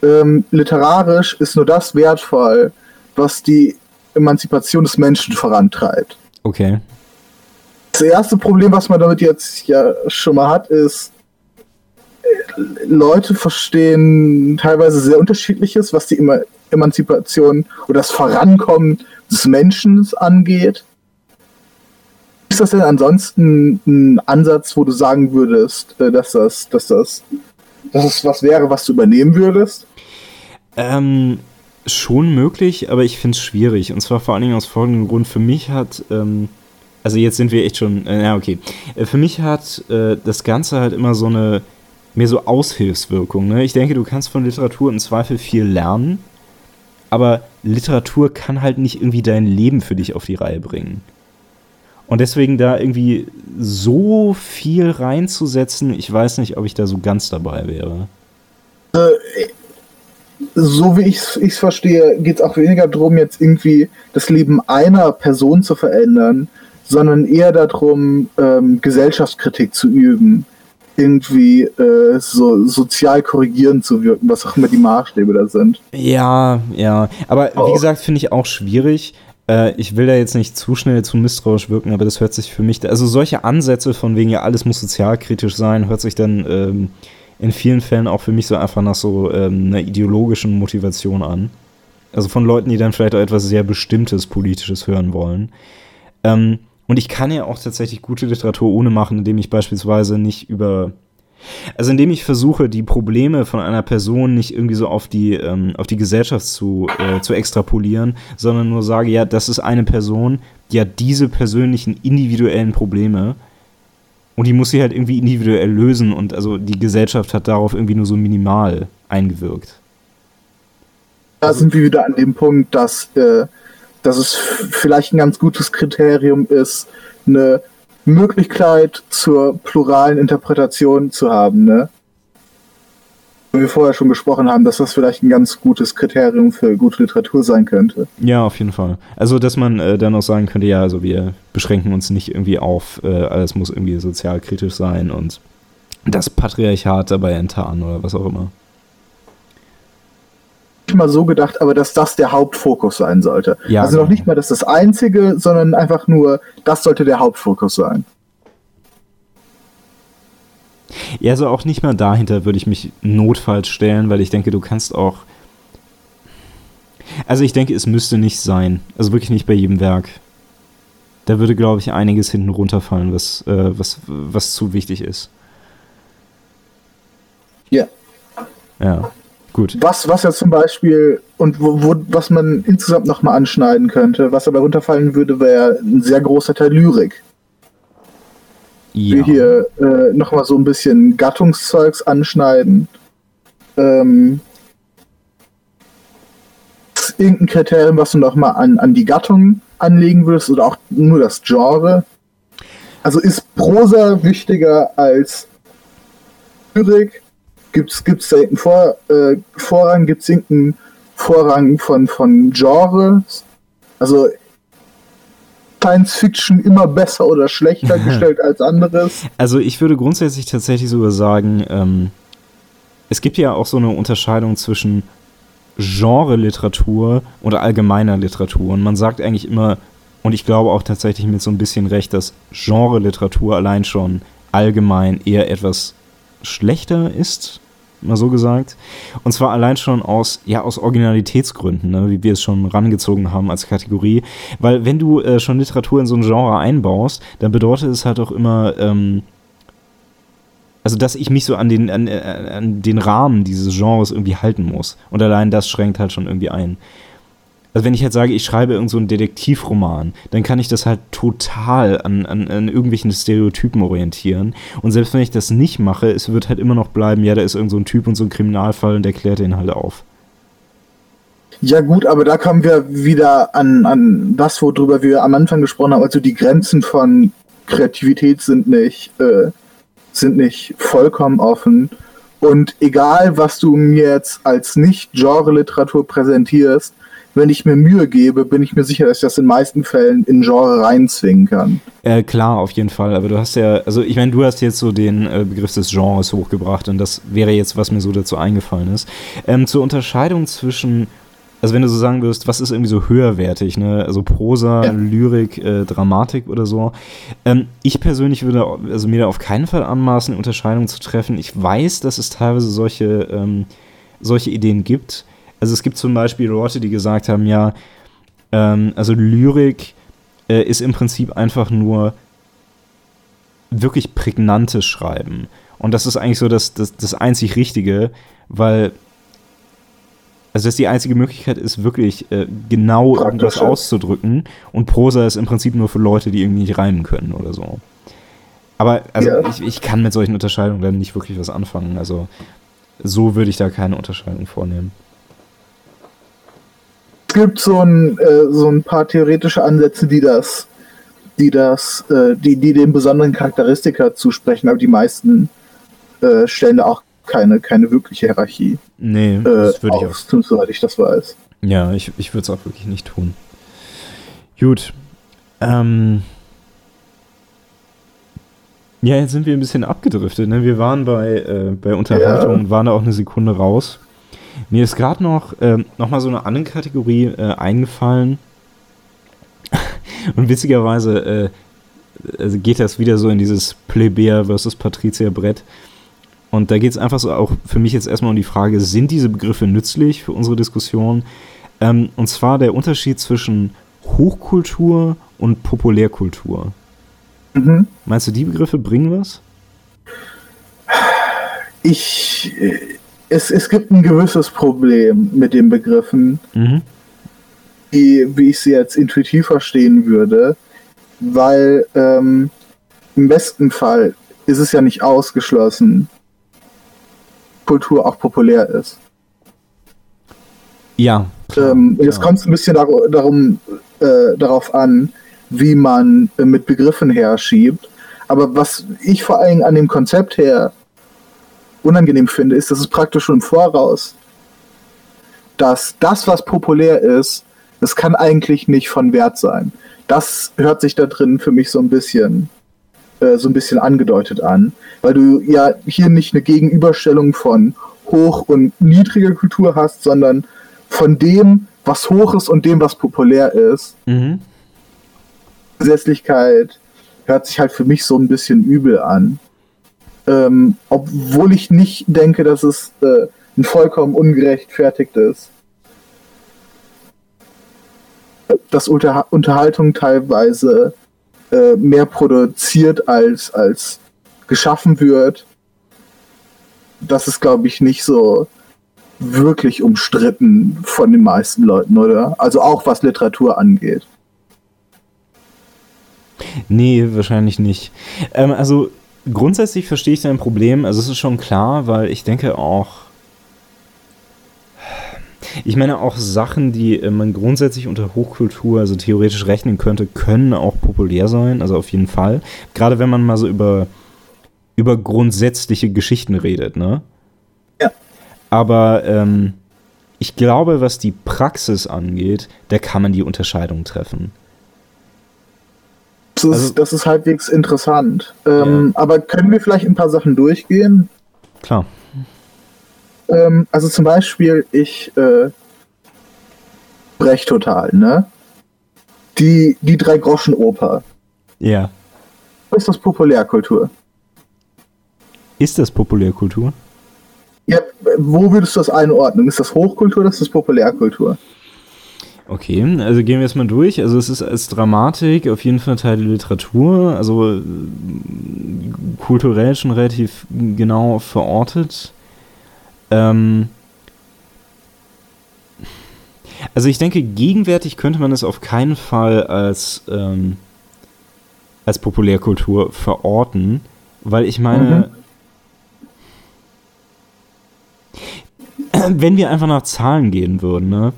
ähm, literarisch ist nur das wertvoll, was die Emanzipation des Menschen vorantreibt. Okay. Das erste Problem, was man damit jetzt ja schon mal hat, ist, Leute verstehen teilweise sehr unterschiedliches, was die Emanzipation oder das Vorankommen des Menschen angeht. Ist das denn ansonsten ein Ansatz, wo du sagen würdest, äh, dass das, dass das dass es was wäre, was du übernehmen würdest? Ähm, schon möglich, aber ich finde es schwierig. Und zwar vor allen Dingen aus folgendem Grund. Für mich hat, ähm, also jetzt sind wir echt schon, äh, ja, okay. Äh, für mich hat äh, das Ganze halt immer so eine, mehr so Aushilfswirkung. Ne? Ich denke, du kannst von Literatur im Zweifel viel lernen, aber Literatur kann halt nicht irgendwie dein Leben für dich auf die Reihe bringen. Und deswegen da irgendwie so viel reinzusetzen, ich weiß nicht, ob ich da so ganz dabei wäre. Äh, so wie ich es verstehe, geht es auch weniger darum, jetzt irgendwie das Leben einer Person zu verändern, sondern eher darum, ähm, Gesellschaftskritik zu üben, irgendwie äh, so sozial korrigierend zu wirken, was auch immer die Maßstäbe da sind. Ja, ja. Aber oh. wie gesagt, finde ich auch schwierig, äh, ich will da jetzt nicht zu schnell zu misstrauisch wirken, aber das hört sich für mich, also solche Ansätze von wegen, ja, alles muss sozialkritisch sein, hört sich dann ähm, in vielen Fällen auch für mich so einfach nach so ähm, einer ideologischen Motivation an. Also von Leuten, die dann vielleicht auch etwas sehr Bestimmtes Politisches hören wollen. Ähm, und ich kann ja auch tatsächlich gute Literatur ohne machen, indem ich beispielsweise nicht über also indem ich versuche, die Probleme von einer Person nicht irgendwie so auf die, ähm, auf die Gesellschaft zu, äh, zu extrapolieren, sondern nur sage, ja, das ist eine Person, die hat diese persönlichen individuellen Probleme und die muss sie halt irgendwie individuell lösen und also die Gesellschaft hat darauf irgendwie nur so minimal eingewirkt. Da sind wir wieder an dem Punkt, dass, äh, dass es vielleicht ein ganz gutes Kriterium ist, eine Möglichkeit zur pluralen Interpretation zu haben, ne? Wie wir vorher schon gesprochen haben, dass das vielleicht ein ganz gutes Kriterium für gute Literatur sein könnte. Ja, auf jeden Fall. Also, dass man äh, dann auch sagen könnte, ja, also wir beschränken uns nicht irgendwie auf, äh, alles muss irgendwie sozialkritisch sein und das Patriarchat dabei enttarnen oder was auch immer mal so gedacht, aber dass das der Hauptfokus sein sollte. Ja, also noch genau. nicht mal das das Einzige, sondern einfach nur, das sollte der Hauptfokus sein. Ja, also auch nicht mal dahinter würde ich mich notfalls stellen, weil ich denke, du kannst auch. Also ich denke, es müsste nicht sein. Also wirklich nicht bei jedem Werk. Da würde, glaube ich, einiges hinten runterfallen, was, äh, was, was zu wichtig ist. Ja. Ja. Gut. Was, was ja zum Beispiel und wo, wo, was man insgesamt nochmal anschneiden könnte, was aber runterfallen würde, wäre ein sehr großer Teil Lyrik. Ja. Wir hier äh, nochmal so ein bisschen Gattungszeugs anschneiden. Ähm, irgendein Kriterium, was du nochmal an, an die Gattung anlegen würdest oder auch nur das Genre? Also ist Prosa wichtiger als Lyrik? Gibt es da irgendeinen Vor, äh, Vorrang? Gibt es irgendeinen Vorrang von, von Genres? Also Science Fiction immer besser oder schlechter [laughs] gestellt als anderes? Also ich würde grundsätzlich tatsächlich sogar sagen, ähm, es gibt ja auch so eine Unterscheidung zwischen Genre-Literatur oder allgemeiner Literatur. Und man sagt eigentlich immer, und ich glaube auch tatsächlich mit so ein bisschen recht, dass Genre-Literatur allein schon allgemein eher etwas schlechter ist mal so gesagt. Und zwar allein schon aus, ja, aus Originalitätsgründen, ne, wie wir es schon rangezogen haben als Kategorie. Weil wenn du äh, schon Literatur in so ein Genre einbaust, dann bedeutet es halt auch immer, ähm, also dass ich mich so an den, an, äh, an den Rahmen dieses Genres irgendwie halten muss. Und allein das schränkt halt schon irgendwie ein. Also wenn ich jetzt sage, ich schreibe irgend so einen Detektivroman, dann kann ich das halt total an, an, an irgendwelchen Stereotypen orientieren. Und selbst wenn ich das nicht mache, es wird halt immer noch bleiben, ja, da ist irgend so ein Typ und so ein Kriminalfall und der klärt den halt auf. Ja gut, aber da kommen wir wieder an, an das, worüber wir am Anfang gesprochen haben. Also die Grenzen von Kreativität sind nicht, äh, sind nicht vollkommen offen. Und egal, was du mir jetzt als Nicht-Genre-Literatur präsentierst, wenn ich mir Mühe gebe, bin ich mir sicher, dass ich das in den meisten Fällen in Genre reinzwingen kann. Äh, klar, auf jeden Fall. Aber du hast ja, also ich meine, du hast jetzt so den äh, Begriff des Genres hochgebracht und das wäre jetzt, was mir so dazu eingefallen ist. Ähm, zur Unterscheidung zwischen also wenn du so sagen wirst, was ist irgendwie so höherwertig, ne? Also Prosa, ja. Lyrik, äh, Dramatik oder so. Ähm, ich persönlich würde also mir da auf keinen Fall anmaßen, eine Unterscheidung zu treffen. Ich weiß, dass es teilweise solche, ähm, solche Ideen gibt. Also es gibt zum Beispiel Leute, die gesagt haben, ja, ähm, also Lyrik äh, ist im Prinzip einfach nur wirklich prägnantes Schreiben. Und das ist eigentlich so das, das, das einzig Richtige, weil also dass die einzige Möglichkeit ist, wirklich äh, genau Praktisch. irgendwas auszudrücken. Und Prosa ist im Prinzip nur für Leute, die irgendwie nicht reimen können oder so. Aber also ja. ich, ich kann mit solchen Unterscheidungen dann nicht wirklich was anfangen. Also so würde ich da keine Unterscheidung vornehmen gibt so ein, äh, so ein paar theoretische Ansätze, die das, die das, äh, die, die dem besonderen Charakteristika zusprechen, aber die meisten äh, stellen da auch keine, keine wirkliche Hierarchie. Nee, das würde ich auch. Soweit ich das weiß. Ja, ich, ich würde es auch wirklich nicht tun. Gut. Ähm. Ja, jetzt sind wir ein bisschen abgedriftet. Ne? Wir waren bei, äh, bei Unterhaltung ja. und waren da auch eine Sekunde raus. Mir ist gerade noch, ähm, noch mal so eine andere Kategorie äh, eingefallen. Und witzigerweise äh, also geht das wieder so in dieses Plebejer versus Patrizier Brett. Und da geht es einfach so auch für mich jetzt erstmal um die Frage, sind diese Begriffe nützlich für unsere Diskussion? Ähm, und zwar der Unterschied zwischen Hochkultur und Populärkultur. Mhm. Meinst du, die Begriffe bringen was? Ich, äh, es, es gibt ein gewisses Problem mit den Begriffen, mhm. die, wie ich sie jetzt intuitiv verstehen würde, weil ähm, im besten Fall ist es ja nicht ausgeschlossen, Kultur auch populär ist. Ja. Ähm, jetzt kommt es ein bisschen dar darum, äh, darauf an, wie man äh, mit Begriffen herschiebt. Aber was ich vor allem an dem Konzept her unangenehm finde, ist, dass es praktisch schon im Voraus, dass das, was populär ist, das kann eigentlich nicht von Wert sein. Das hört sich da drin für mich so ein bisschen äh, so ein bisschen angedeutet an, weil du ja hier nicht eine Gegenüberstellung von hoch und niedriger Kultur hast, sondern von dem, was hoch ist und dem, was populär ist. Mhm. Gesetzlichkeit hört sich halt für mich so ein bisschen übel an. Ähm, obwohl ich nicht denke, dass es äh, ein vollkommen ungerechtfertigt ist. Dass Unter Unterhaltung teilweise äh, mehr produziert als, als geschaffen wird. Das ist, glaube ich, nicht so wirklich umstritten von den meisten Leuten, oder? Also auch was Literatur angeht. Nee, wahrscheinlich nicht. Ähm, also grundsätzlich verstehe ich dein Problem. Also es ist schon klar, weil ich denke auch, ich meine auch Sachen, die äh, man grundsätzlich unter Hochkultur, also theoretisch rechnen könnte, können auch populär sein, also auf jeden Fall. Gerade wenn man mal so über, über grundsätzliche Geschichten redet, ne? Ja. Aber ähm, ich glaube, was die Praxis angeht, da kann man die Unterscheidung treffen. Das ist, also, das ist halbwegs interessant. Ähm, ja. Aber können wir vielleicht ein paar Sachen durchgehen? Klar. Ähm, also zum Beispiel, ich äh, brech total, ne? Die, die Drei-Groschen-Oper. Ja. Ist das Populärkultur? Ist das Populärkultur? Ja, wo würdest du das einordnen? Ist das Hochkultur oder ist das Populärkultur? Okay, also gehen wir jetzt mal durch. Also es ist als Dramatik auf jeden Fall Teil der Literatur, also äh, kulturell schon relativ genau verortet. Ähm also ich denke, gegenwärtig könnte man es auf keinen Fall als, ähm, als Populärkultur verorten, weil ich meine, mhm. [clears throat] wenn wir einfach nach Zahlen gehen würden, ne?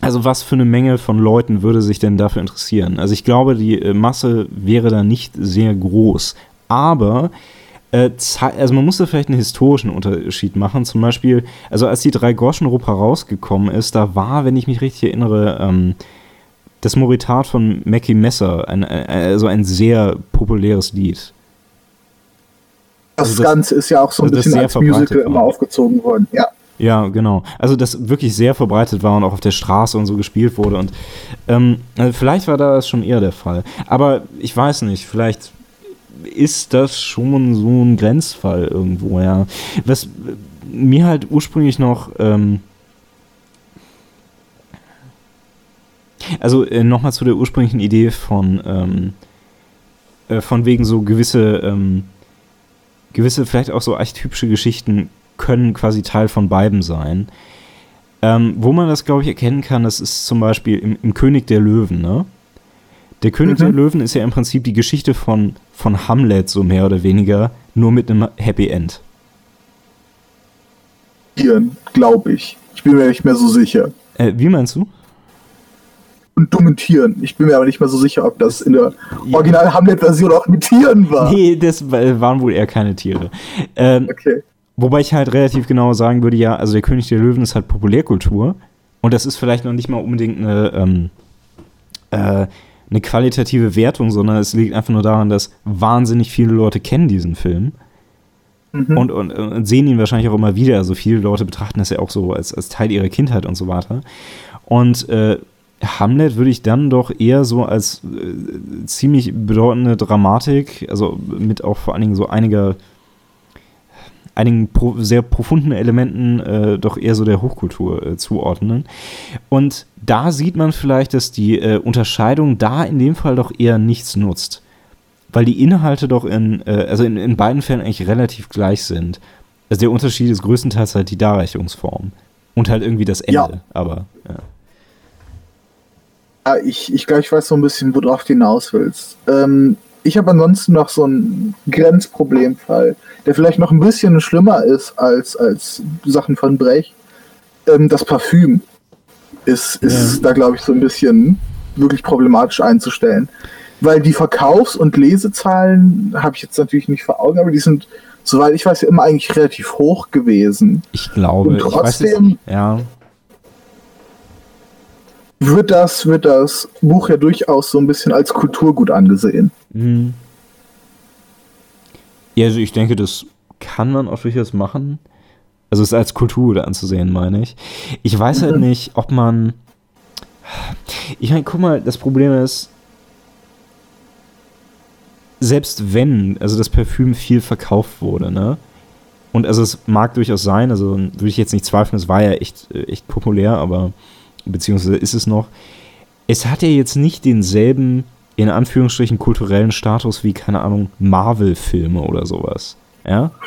Also was für eine Menge von Leuten würde sich denn dafür interessieren? Also ich glaube, die äh, Masse wäre da nicht sehr groß. Aber äh, also man muss da vielleicht einen historischen Unterschied machen. Zum Beispiel, also als die Drei-Groschen-Oper rausgekommen ist, da war, wenn ich mich richtig erinnere, ähm, das Moritat von Mackie Messer, ein, also ein sehr populäres Lied. Das, also das Ganze ist ja auch so ein also bisschen als Musical war. immer aufgezogen worden, ja. Ja, genau. Also das wirklich sehr verbreitet war und auch auf der Straße und so gespielt wurde. Und ähm, also vielleicht war das schon eher der Fall. Aber ich weiß nicht, vielleicht ist das schon so ein Grenzfall irgendwo, ja. Was mir halt ursprünglich noch ähm, Also äh, nochmal zu der ursprünglichen Idee von, ähm, äh, von wegen so gewisse, ähm, gewisse, vielleicht auch so archetypische Geschichten können quasi Teil von beiden sein. Ähm, wo man das, glaube ich, erkennen kann, das ist zum Beispiel im, im König der Löwen, ne? Der König mhm. der Löwen ist ja im Prinzip die Geschichte von, von Hamlet, so mehr oder weniger, nur mit einem Happy End. Glaube ich. Ich bin mir nicht mehr so sicher. Äh, wie meinst du? und dummen Tieren. Ich bin mir aber nicht mehr so sicher, ob das in der ja. original Hamlet-Version auch mit Tieren war. Nee, das waren wohl eher keine Tiere. Ähm, okay. Wobei ich halt relativ genau sagen würde, ja, also der König der Löwen ist halt Populärkultur und das ist vielleicht noch nicht mal unbedingt eine, ähm, äh, eine qualitative Wertung, sondern es liegt einfach nur daran, dass wahnsinnig viele Leute kennen diesen Film. Mhm. Und, und, und, sehen ihn wahrscheinlich auch immer wieder. Also viele Leute betrachten das ja auch so als, als Teil ihrer Kindheit und so weiter. Und äh, Hamlet würde ich dann doch eher so als äh, ziemlich bedeutende Dramatik, also mit auch vor allen Dingen so einiger, einigen pro, sehr profunden Elementen äh, doch eher so der Hochkultur äh, zuordnen. Und da sieht man vielleicht, dass die äh, Unterscheidung da in dem Fall doch eher nichts nutzt. Weil die Inhalte doch in, äh, also in, in beiden Fällen eigentlich relativ gleich sind. Also der Unterschied ist größtenteils halt die Darreichungsform. Und halt irgendwie das Ende. Ja. Aber, ja. Ja, ich, ich glaube, ich weiß so ein bisschen, worauf du hinaus willst. Ähm, ich habe ansonsten noch so einen Grenzproblemfall, der vielleicht noch ein bisschen schlimmer ist als, als Sachen von Brecht. Ähm, das Parfüm ist, ist ja. da, glaube ich, so ein bisschen wirklich problematisch einzustellen. Weil die Verkaufs- und Lesezahlen habe ich jetzt natürlich nicht vor Augen, aber die sind, soweit ich weiß, ja immer eigentlich relativ hoch gewesen. Ich glaube, und trotzdem, ich weiß, ja wird das, wird das Buch ja durchaus so ein bisschen als Kulturgut angesehen. Mhm. Ja, also ich denke, das kann man auch durchaus machen. Also es ist als Kulturgut anzusehen, meine ich. Ich weiß halt mhm. nicht, ob man. Ich meine, guck mal, das Problem ist, selbst wenn, also das Parfüm viel verkauft wurde, ne? Und also es mag durchaus sein, also würde ich jetzt nicht zweifeln, es war ja echt, äh, echt populär, aber beziehungsweise ist es noch, es hat ja jetzt nicht denselben, in Anführungsstrichen, kulturellen Status wie, keine Ahnung, Marvel-Filme oder sowas. Ja? [laughs]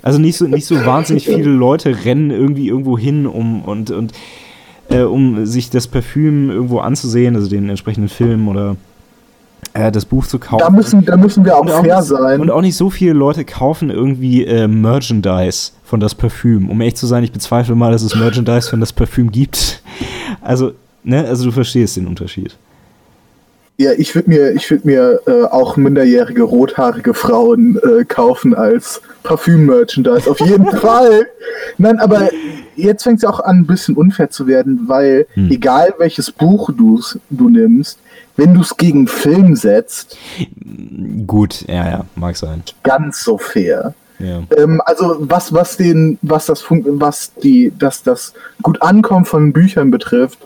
Also nicht so, nicht so wahnsinnig viele Leute rennen irgendwie irgendwo hin, um und, und äh, um sich das Parfüm irgendwo anzusehen, also den entsprechenden Film oder äh, das Buch zu kaufen. Da müssen, da müssen wir auch, auch fair sein. Und auch nicht so viele Leute kaufen irgendwie äh, Merchandise von das Parfüm. Um ehrlich zu sein, ich bezweifle mal, dass es Merchandise von das Parfüm gibt. [laughs] Also, ne, also du verstehst den Unterschied. Ja, ich würde mir, ich würd mir äh, auch minderjährige rothaarige Frauen äh, kaufen als Parfüm-Merchandise. Auf jeden [laughs] Fall. Nein, aber jetzt fängt es auch an, ein bisschen unfair zu werden, weil hm. egal welches Buch du nimmst, wenn du es gegen Film setzt. Gut, ja, ja, mag sein. Ganz so fair. Ja. Ähm, also was, was den, was das was die, dass das gut Ankommen von Büchern betrifft,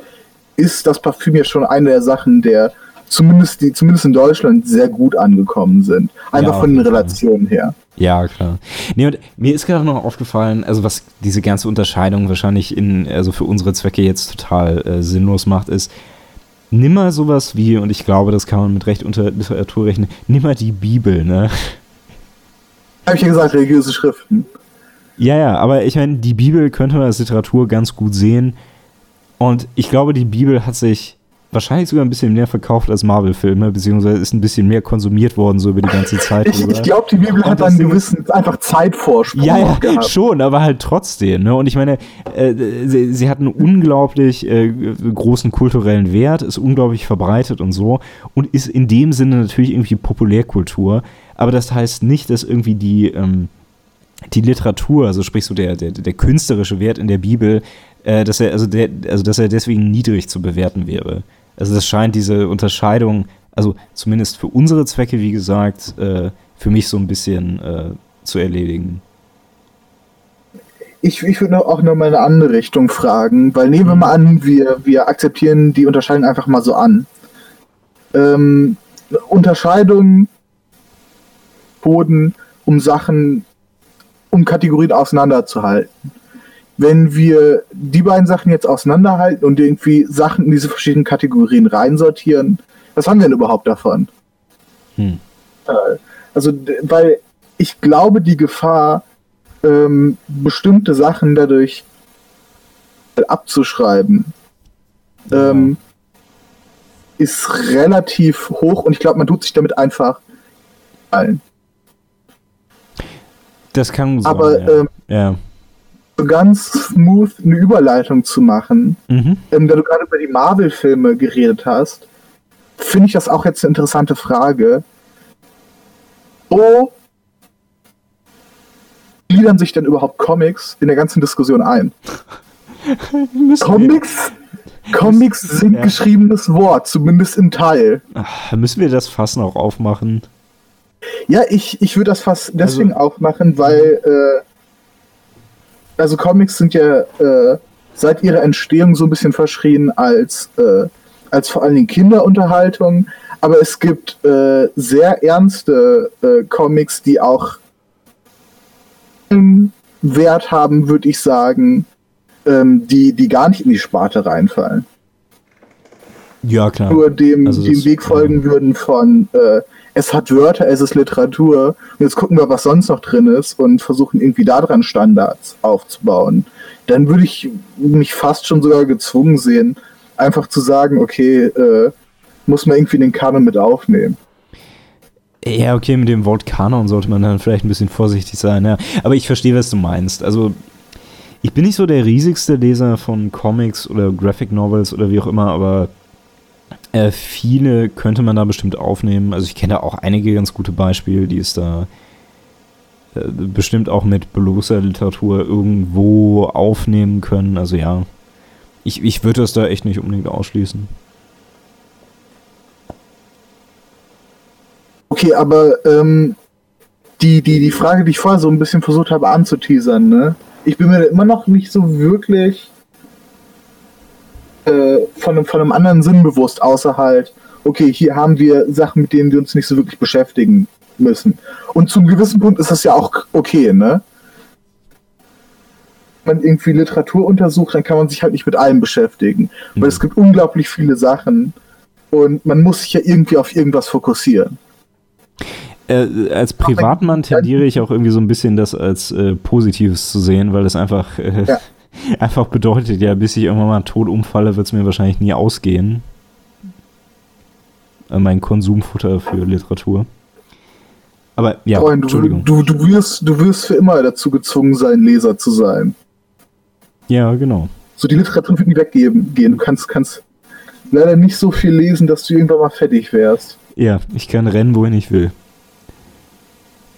ist das Parfüm ja schon eine der Sachen, der zumindest, die, zumindest in Deutschland sehr gut angekommen sind. Einfach ja, von den Relationen her. Ja, klar. Nee, und mir ist gerade noch aufgefallen, also was diese ganze Unterscheidung wahrscheinlich in, also für unsere Zwecke jetzt total äh, sinnlos macht, ist, nimm mal sowas wie, und ich glaube, das kann man mit Recht unter Literatur rechnen, nimm mal die Bibel, ne? Habe ich ja gesagt, religiöse Schriften. Ja, ja, aber ich meine, die Bibel könnte man als Literatur ganz gut sehen. Und ich glaube, die Bibel hat sich wahrscheinlich sogar ein bisschen mehr verkauft als Marvel-Filme, beziehungsweise ist ein bisschen mehr konsumiert worden, so über die ganze Zeit. ich, ich glaube, die Bibel hat einen gewissen einfach Zeitvorsprung. Ja, ja, gehabt. schon, aber halt trotzdem. Ne? Und ich meine, äh, sie, sie, hat einen unglaublich äh, großen kulturellen Wert, ist unglaublich verbreitet und so und ist in dem Sinne natürlich irgendwie Populärkultur. Aber das heißt nicht, dass irgendwie die. Ähm, die Literatur, also sprich so der, der, der künstlerische Wert in der Bibel, äh, dass er, also der, also dass er deswegen niedrig zu bewerten wäre. Also das scheint diese Unterscheidung, also zumindest für unsere Zwecke, wie gesagt, äh, für mich so ein bisschen äh, zu erledigen. Ich, ich würde auch noch mal eine andere Richtung fragen, weil nehmen wir mal an, wir, wir akzeptieren die Unterscheidung einfach mal so an. Ähm, Unterscheidung Boden, um Sachen, um Kategorien auseinanderzuhalten wenn wir die beiden Sachen jetzt auseinanderhalten und irgendwie Sachen in diese verschiedenen Kategorien reinsortieren, was haben wir denn überhaupt davon? Hm. Äh, also, weil ich glaube, die Gefahr, ähm, bestimmte Sachen dadurch abzuschreiben, ja. ähm, ist relativ hoch und ich glaube, man tut sich damit einfach allen. Das kann sein. Aber ja. Ähm, ja ganz smooth eine Überleitung zu machen, mhm. ähm, da du gerade über die Marvel-Filme geredet hast, finde ich das auch jetzt eine interessante Frage. Wo gliedern sich denn überhaupt Comics in der ganzen Diskussion ein? [laughs] Comics, Comics sind ja. geschriebenes Wort, zumindest im Teil. Ach, müssen wir das Fass noch aufmachen? Ja, ich, ich würde das Fass deswegen also, aufmachen, weil äh, also Comics sind ja äh, seit ihrer Entstehung so ein bisschen verschrien als, äh, als vor allen Dingen Kinderunterhaltung. Aber es gibt äh, sehr ernste äh, Comics, die auch Wert haben, würde ich sagen, ähm, die, die gar nicht in die Sparte reinfallen. Ja, klar. Nur dem, also dem Weg folgen ja. würden von äh, es hat Wörter, es ist Literatur. Und jetzt gucken wir, was sonst noch drin ist und versuchen irgendwie daran Standards aufzubauen. Dann würde ich mich fast schon sogar gezwungen sehen, einfach zu sagen, okay, äh, muss man irgendwie den Kanon mit aufnehmen. Ja, okay, mit dem Wort Kanon sollte man dann vielleicht ein bisschen vorsichtig sein, ja. Aber ich verstehe, was du meinst. Also, ich bin nicht so der riesigste Leser von Comics oder Graphic Novels oder wie auch immer, aber äh, viele könnte man da bestimmt aufnehmen. Also ich kenne da auch einige ganz gute Beispiele, die es da äh, bestimmt auch mit bloßer Literatur irgendwo aufnehmen können. Also ja, ich, ich würde das da echt nicht unbedingt ausschließen. Okay, aber ähm, die, die, die Frage, die ich vorher so ein bisschen versucht habe anzuteasern, ne? Ich bin mir immer noch nicht so wirklich äh, von, von einem anderen Sinn bewusst, außer halt, okay, hier haben wir Sachen, mit denen wir uns nicht so wirklich beschäftigen müssen. Und zum gewissen Punkt ist das ja auch okay, ne? Wenn man irgendwie Literatur untersucht, dann kann man sich halt nicht mit allem beschäftigen. Mhm. Weil es gibt unglaublich viele Sachen und man muss sich ja irgendwie auf irgendwas fokussieren. Äh, als Privatmann tendiere ich auch irgendwie so ein bisschen das als äh, Positives zu sehen, weil es einfach äh, ja [laughs] einfach bedeutet, ja, bis ich irgendwann mal tot umfalle, wird es mir wahrscheinlich nie ausgehen. Äh, mein Konsumfutter für Literatur. Aber ja, Freund, Entschuldigung. Du, du, wirst, du wirst für immer dazu gezwungen sein, Leser zu sein. Ja, genau. So, die Literatur wird nie weggehen. Du kannst, kannst leider nicht so viel lesen, dass du irgendwann mal fertig wärst. Ja, ich kann rennen, wohin ich will.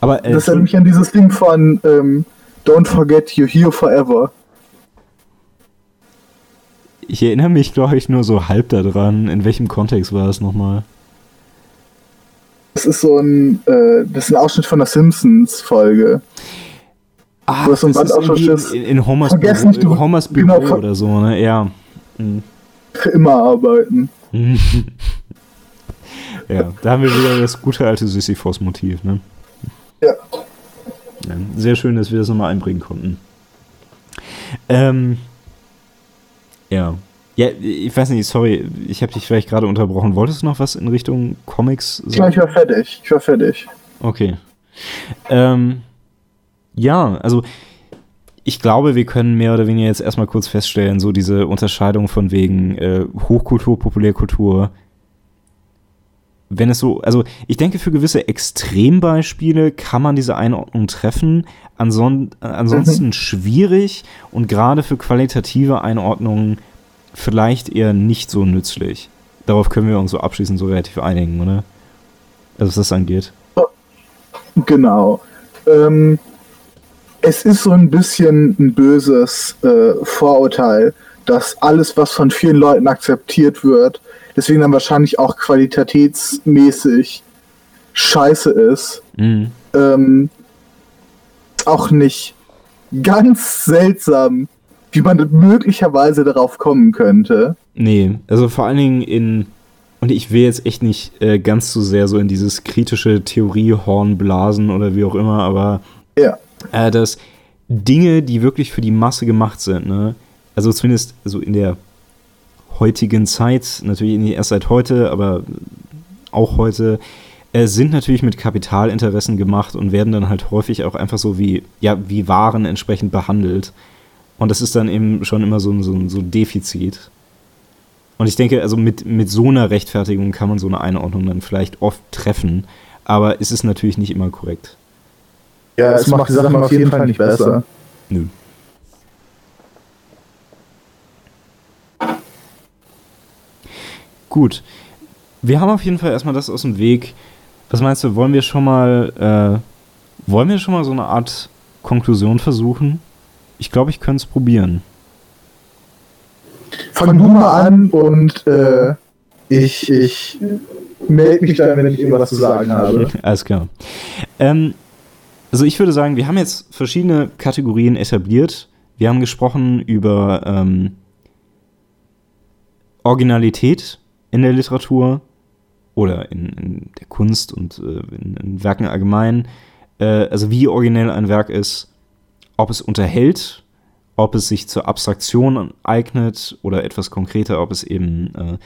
Aber, äh, das erinnert mich an dieses Ding von ähm, Don't forget you're here forever. Ich erinnere mich, glaube ich, nur so halb daran. In welchem Kontext war es nochmal? Das ist so ein, äh, das ist ein Ausschnitt von der Simpsons-Folge. Ah, das ist in, in Homers, Büro, nicht, du, Homers Büro genau, oder so, ne? Ja. Mhm. Für immer arbeiten. [laughs] ja, da haben wir wieder das gute alte Sisyphos-Motiv, ne? Ja. ja. Sehr schön, dass wir das nochmal einbringen konnten. Ähm, ja. Ja, ich weiß nicht, sorry, ich habe dich vielleicht gerade unterbrochen. Wolltest du noch was in Richtung Comics sagen? Ja, ich war fertig. Ich war fertig. Okay. Ähm, ja, also ich glaube, wir können mehr oder weniger jetzt erstmal kurz feststellen, so diese Unterscheidung von wegen äh, Hochkultur, Populärkultur. Wenn es so, also ich denke, für gewisse Extrembeispiele kann man diese Einordnung treffen. Anson ansonsten mhm. schwierig und gerade für qualitative Einordnungen vielleicht eher nicht so nützlich. Darauf können wir uns so abschließend so relativ einigen, oder? Also was das angeht. Genau. Ähm, es ist so ein bisschen ein böses äh, Vorurteil, dass alles, was von vielen Leuten akzeptiert wird, deswegen dann wahrscheinlich auch qualitätsmäßig scheiße ist. Mhm. Ähm, auch nicht ganz seltsam, wie man möglicherweise darauf kommen könnte. Nee, also vor allen Dingen in, und ich will jetzt echt nicht äh, ganz so sehr so in dieses kritische Theoriehorn blasen oder wie auch immer, aber ja äh, dass Dinge, die wirklich für die Masse gemacht sind, ne, also zumindest also in der heutigen Zeit, natürlich nicht erst seit heute, aber auch heute, äh, sind natürlich mit Kapitalinteressen gemacht und werden dann halt häufig auch einfach so wie, ja, wie Waren entsprechend behandelt. Und das ist dann eben schon immer so ein, so ein, so ein Defizit. Und ich denke, also mit, mit so einer Rechtfertigung kann man so eine Einordnung dann vielleicht oft treffen, aber es ist natürlich nicht immer korrekt. Ja, es, es macht die Sachen auf jeden Fall nicht besser. Nö. Gut. Wir haben auf jeden Fall erstmal das aus dem Weg. Was meinst du, wollen wir schon mal, äh, wollen wir schon mal so eine Art Konklusion versuchen? Ich glaube, ich könnte es probieren. Fang du mal an und äh, ich, ich melde mich dann, wenn ich irgendwas zu sagen habe. [laughs] Alles klar. Ähm, also ich würde sagen, wir haben jetzt verschiedene Kategorien etabliert. Wir haben gesprochen über ähm, Originalität in der Literatur oder in, in der Kunst und äh, in, in, Werken allgemein. Äh, also wie originell ein Werk ist, ob es unterhält, ob es sich zur Abstraktion eignet oder etwas konkreter, ob es eben äh, äh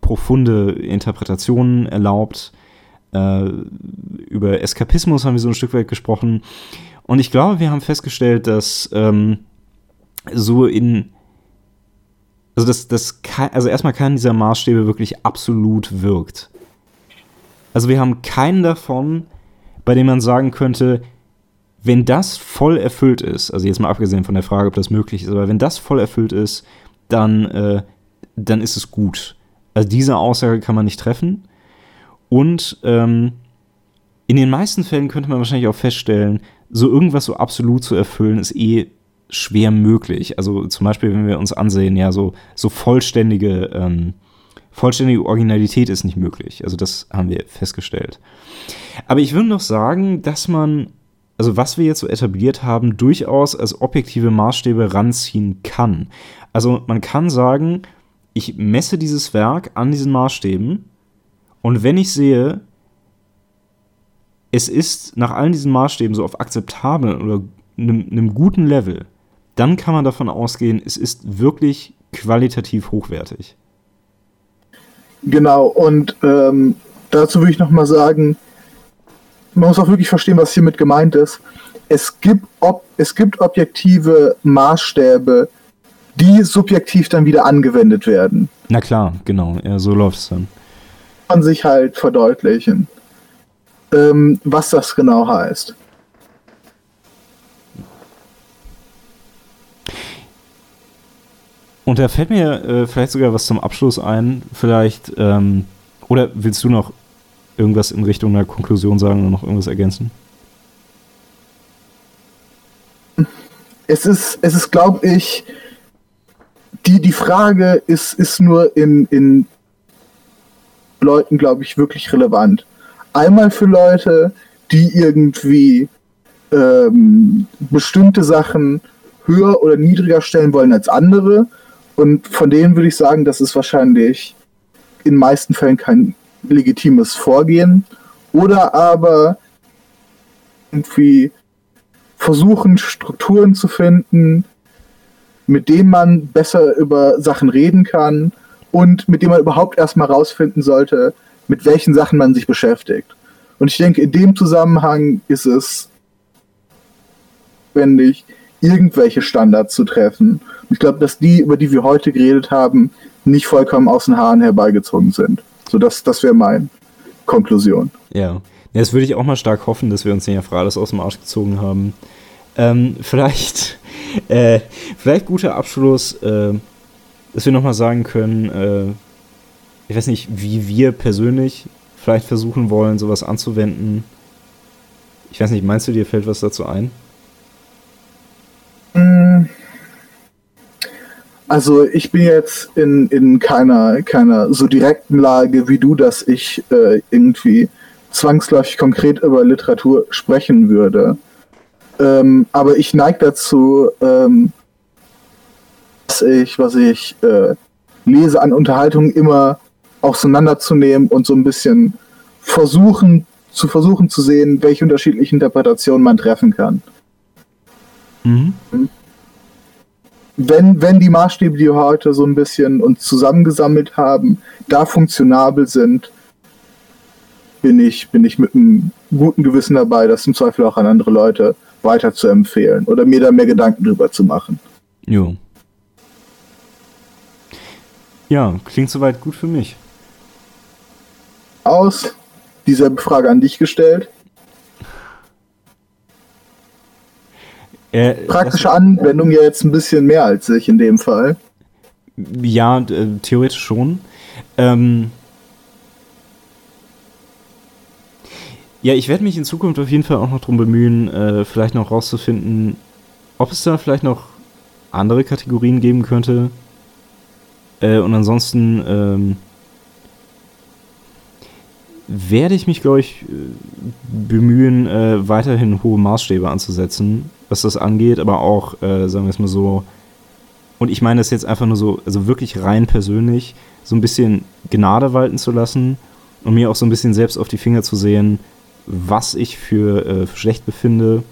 profunde Interpretationen erlaubt. Äh, über Eskapismus haben wir so ein Stück weit gesprochen. Und ich glaube, wir haben festgestellt, dass ähm, so in. Also, dass, dass also erstmal keiner dieser Maßstäbe wirklich absolut wirkt. Also, wir haben keinen davon, bei dem man sagen könnte, wenn das voll erfüllt ist, also jetzt mal abgesehen von der Frage, ob das möglich ist, aber wenn das voll erfüllt ist, dann, äh, dann ist es gut. Also diese Aussage kann man nicht treffen. Und ähm, in den meisten Fällen könnte man wahrscheinlich auch feststellen, so irgendwas so absolut zu erfüllen, ist eh schwer möglich. Also zum Beispiel, wenn wir uns ansehen, ja, so, so vollständige, ähm, vollständige Originalität ist nicht möglich. Also das haben wir festgestellt. Aber ich würde noch sagen, dass man, also was wir jetzt so etabliert haben, durchaus als objektive Maßstäbe ranziehen kann. Also man kann sagen, ich messe dieses Werk an diesen Maßstäben und wenn ich sehe, es ist nach allen diesen Maßstäben so auf akzeptabel oder einem, einem guten Level, dann kann man davon ausgehen, es ist wirklich qualitativ hochwertig. Genau, und ähm, dazu würde ich nochmal sagen, man muss auch wirklich verstehen, was hiermit gemeint ist. Es gibt, ob, es gibt objektive Maßstäbe, die subjektiv dann wieder angewendet werden. Na klar, genau, ja, so läuft es dann man sich halt verdeutlichen, ähm, was das genau heißt. Und da fällt mir äh, vielleicht sogar was zum Abschluss ein. Vielleicht, ähm, oder willst du noch irgendwas in Richtung einer Konklusion sagen oder noch irgendwas ergänzen? Es ist, es ist, glaube ich, die, die Frage ist, ist nur in, in Leuten, glaube ich, wirklich relevant. Einmal für Leute, die irgendwie ähm, bestimmte Sachen höher oder niedriger stellen wollen als andere. Und von denen würde ich sagen, dass es wahrscheinlich in meisten Fällen kein legitimes Vorgehen oder aber irgendwie versuchen, Strukturen zu finden, mit denen man besser über Sachen reden kann und mit denen man überhaupt erstmal rausfinden sollte, mit welchen Sachen man sich beschäftigt. Und ich denke, in dem Zusammenhang ist es notwendig, irgendwelche Standards zu treffen. Ich glaube, dass die, über die wir heute geredet haben, nicht vollkommen aus den Haaren herbeigezogen sind. So, das, das wäre meine Konklusion. Ja. Das würde ich auch mal stark hoffen, dass wir uns ja für alles aus dem Arsch gezogen haben. Ähm, vielleicht, [laughs] äh, vielleicht guter Abschluss, äh, dass wir nochmal sagen können, äh, ich weiß nicht, wie wir persönlich vielleicht versuchen wollen, sowas anzuwenden. Ich weiß nicht, meinst du, dir fällt was dazu ein? Hm. Also ich bin jetzt in, in keiner, keiner so direkten Lage wie du, dass ich äh, irgendwie zwangsläufig konkret über Literatur sprechen würde. Ähm, aber ich neige dazu, ähm, was ich, was ich äh, lese an Unterhaltung immer auseinanderzunehmen und so ein bisschen versuchen, zu versuchen zu sehen, welche unterschiedlichen Interpretationen man treffen kann. Mhm. Wenn, wenn die Maßstäbe, die wir heute so ein bisschen uns zusammengesammelt haben, da funktionabel sind, bin ich, bin ich mit einem guten Gewissen dabei, das im Zweifel auch an andere Leute weiter zu empfehlen oder mir da mehr Gedanken drüber zu machen. Jo. Ja, klingt soweit gut für mich. Aus dieselbe Frage an dich gestellt. Äh, Praktische Anwendung ja jetzt ein bisschen mehr als ich in dem Fall. Ja, äh, theoretisch schon. Ähm, ja, ich werde mich in Zukunft auf jeden Fall auch noch darum bemühen, äh, vielleicht noch rauszufinden, ob es da vielleicht noch andere Kategorien geben könnte. Äh, und ansonsten ähm, werde ich mich, glaube ich, bemühen, äh, weiterhin hohe Maßstäbe anzusetzen, was das angeht, aber auch, äh, sagen wir es mal so, und ich meine das jetzt einfach nur so, also wirklich rein persönlich, so ein bisschen Gnade walten zu lassen und mir auch so ein bisschen selbst auf die Finger zu sehen, was ich für, äh, für schlecht befinde.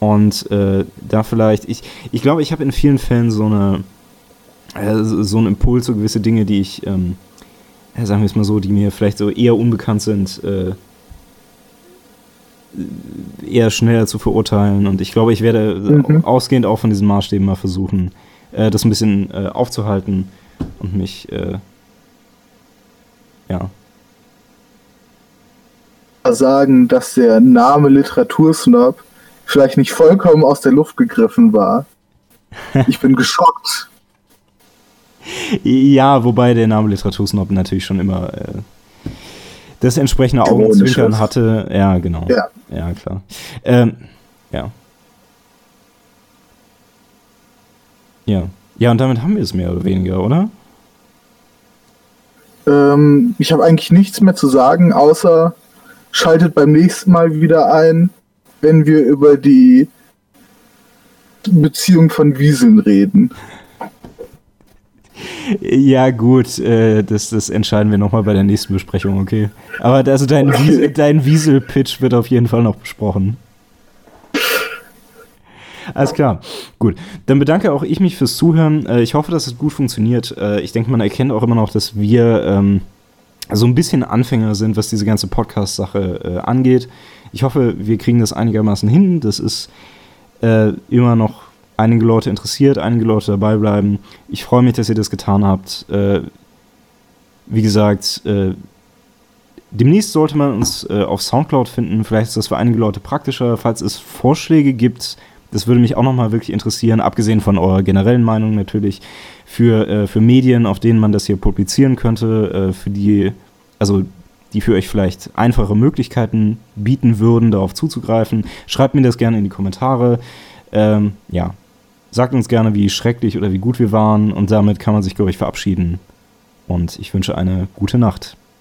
Und äh, da vielleicht, ich, ich glaube, ich habe in vielen Fällen so eine, äh, so einen Impuls, so gewisse Dinge, die ich, ähm, sagen wir es mal so, die mir vielleicht so eher unbekannt sind, äh, eher schneller zu verurteilen. Und ich glaube, ich werde mhm. ausgehend auch von diesen Maßstäben mal versuchen, äh, das ein bisschen äh, aufzuhalten und mich, äh, ja. Sagen, dass der Name Literatursnob vielleicht nicht vollkommen aus der Luft gegriffen war. [laughs] Ich bin geschockt. Ja, wobei der Name Literatursnob natürlich schon immer äh, das entsprechende Augenzwinkern hatte. Ja, genau. Ja, ja klar. Ähm, ja. Ja. Ja, und damit haben wir es mehr oder weniger, oder? Ähm, ich habe eigentlich nichts mehr zu sagen, außer schaltet beim nächsten Mal wieder ein, wenn wir über die Beziehung von Wieseln reden. [laughs] Ja, gut, äh, das, das entscheiden wir nochmal bei der nächsten Besprechung, okay. Aber also dein. Wiesel, dein Wiesel-Pitch wird auf jeden Fall noch besprochen. Alles klar, gut. Dann bedanke auch ich mich fürs Zuhören. Äh, ich hoffe, dass es gut funktioniert. Äh, ich denke, man erkennt auch immer noch, dass wir ähm, so ein bisschen Anfänger sind, was diese ganze Podcast-Sache äh, angeht. Ich hoffe, wir kriegen das einigermaßen hin. Das ist äh, immer noch einige Leute interessiert, einige Leute dabei bleiben. Ich freue mich, dass ihr das getan habt. Äh, wie gesagt, äh, demnächst sollte man uns äh, auf Soundcloud finden. Vielleicht ist das für einige Leute praktischer. Falls es Vorschläge gibt, das würde mich auch nochmal wirklich interessieren, abgesehen von eurer generellen Meinung natürlich, für, äh, für Medien, auf denen man das hier publizieren könnte, äh, für die, also die für euch vielleicht einfache Möglichkeiten bieten würden, darauf zuzugreifen. Schreibt mir das gerne in die Kommentare. Ähm, ja, Sagt uns gerne, wie schrecklich oder wie gut wir waren und damit kann man sich, glaube ich, verabschieden. Und ich wünsche eine gute Nacht.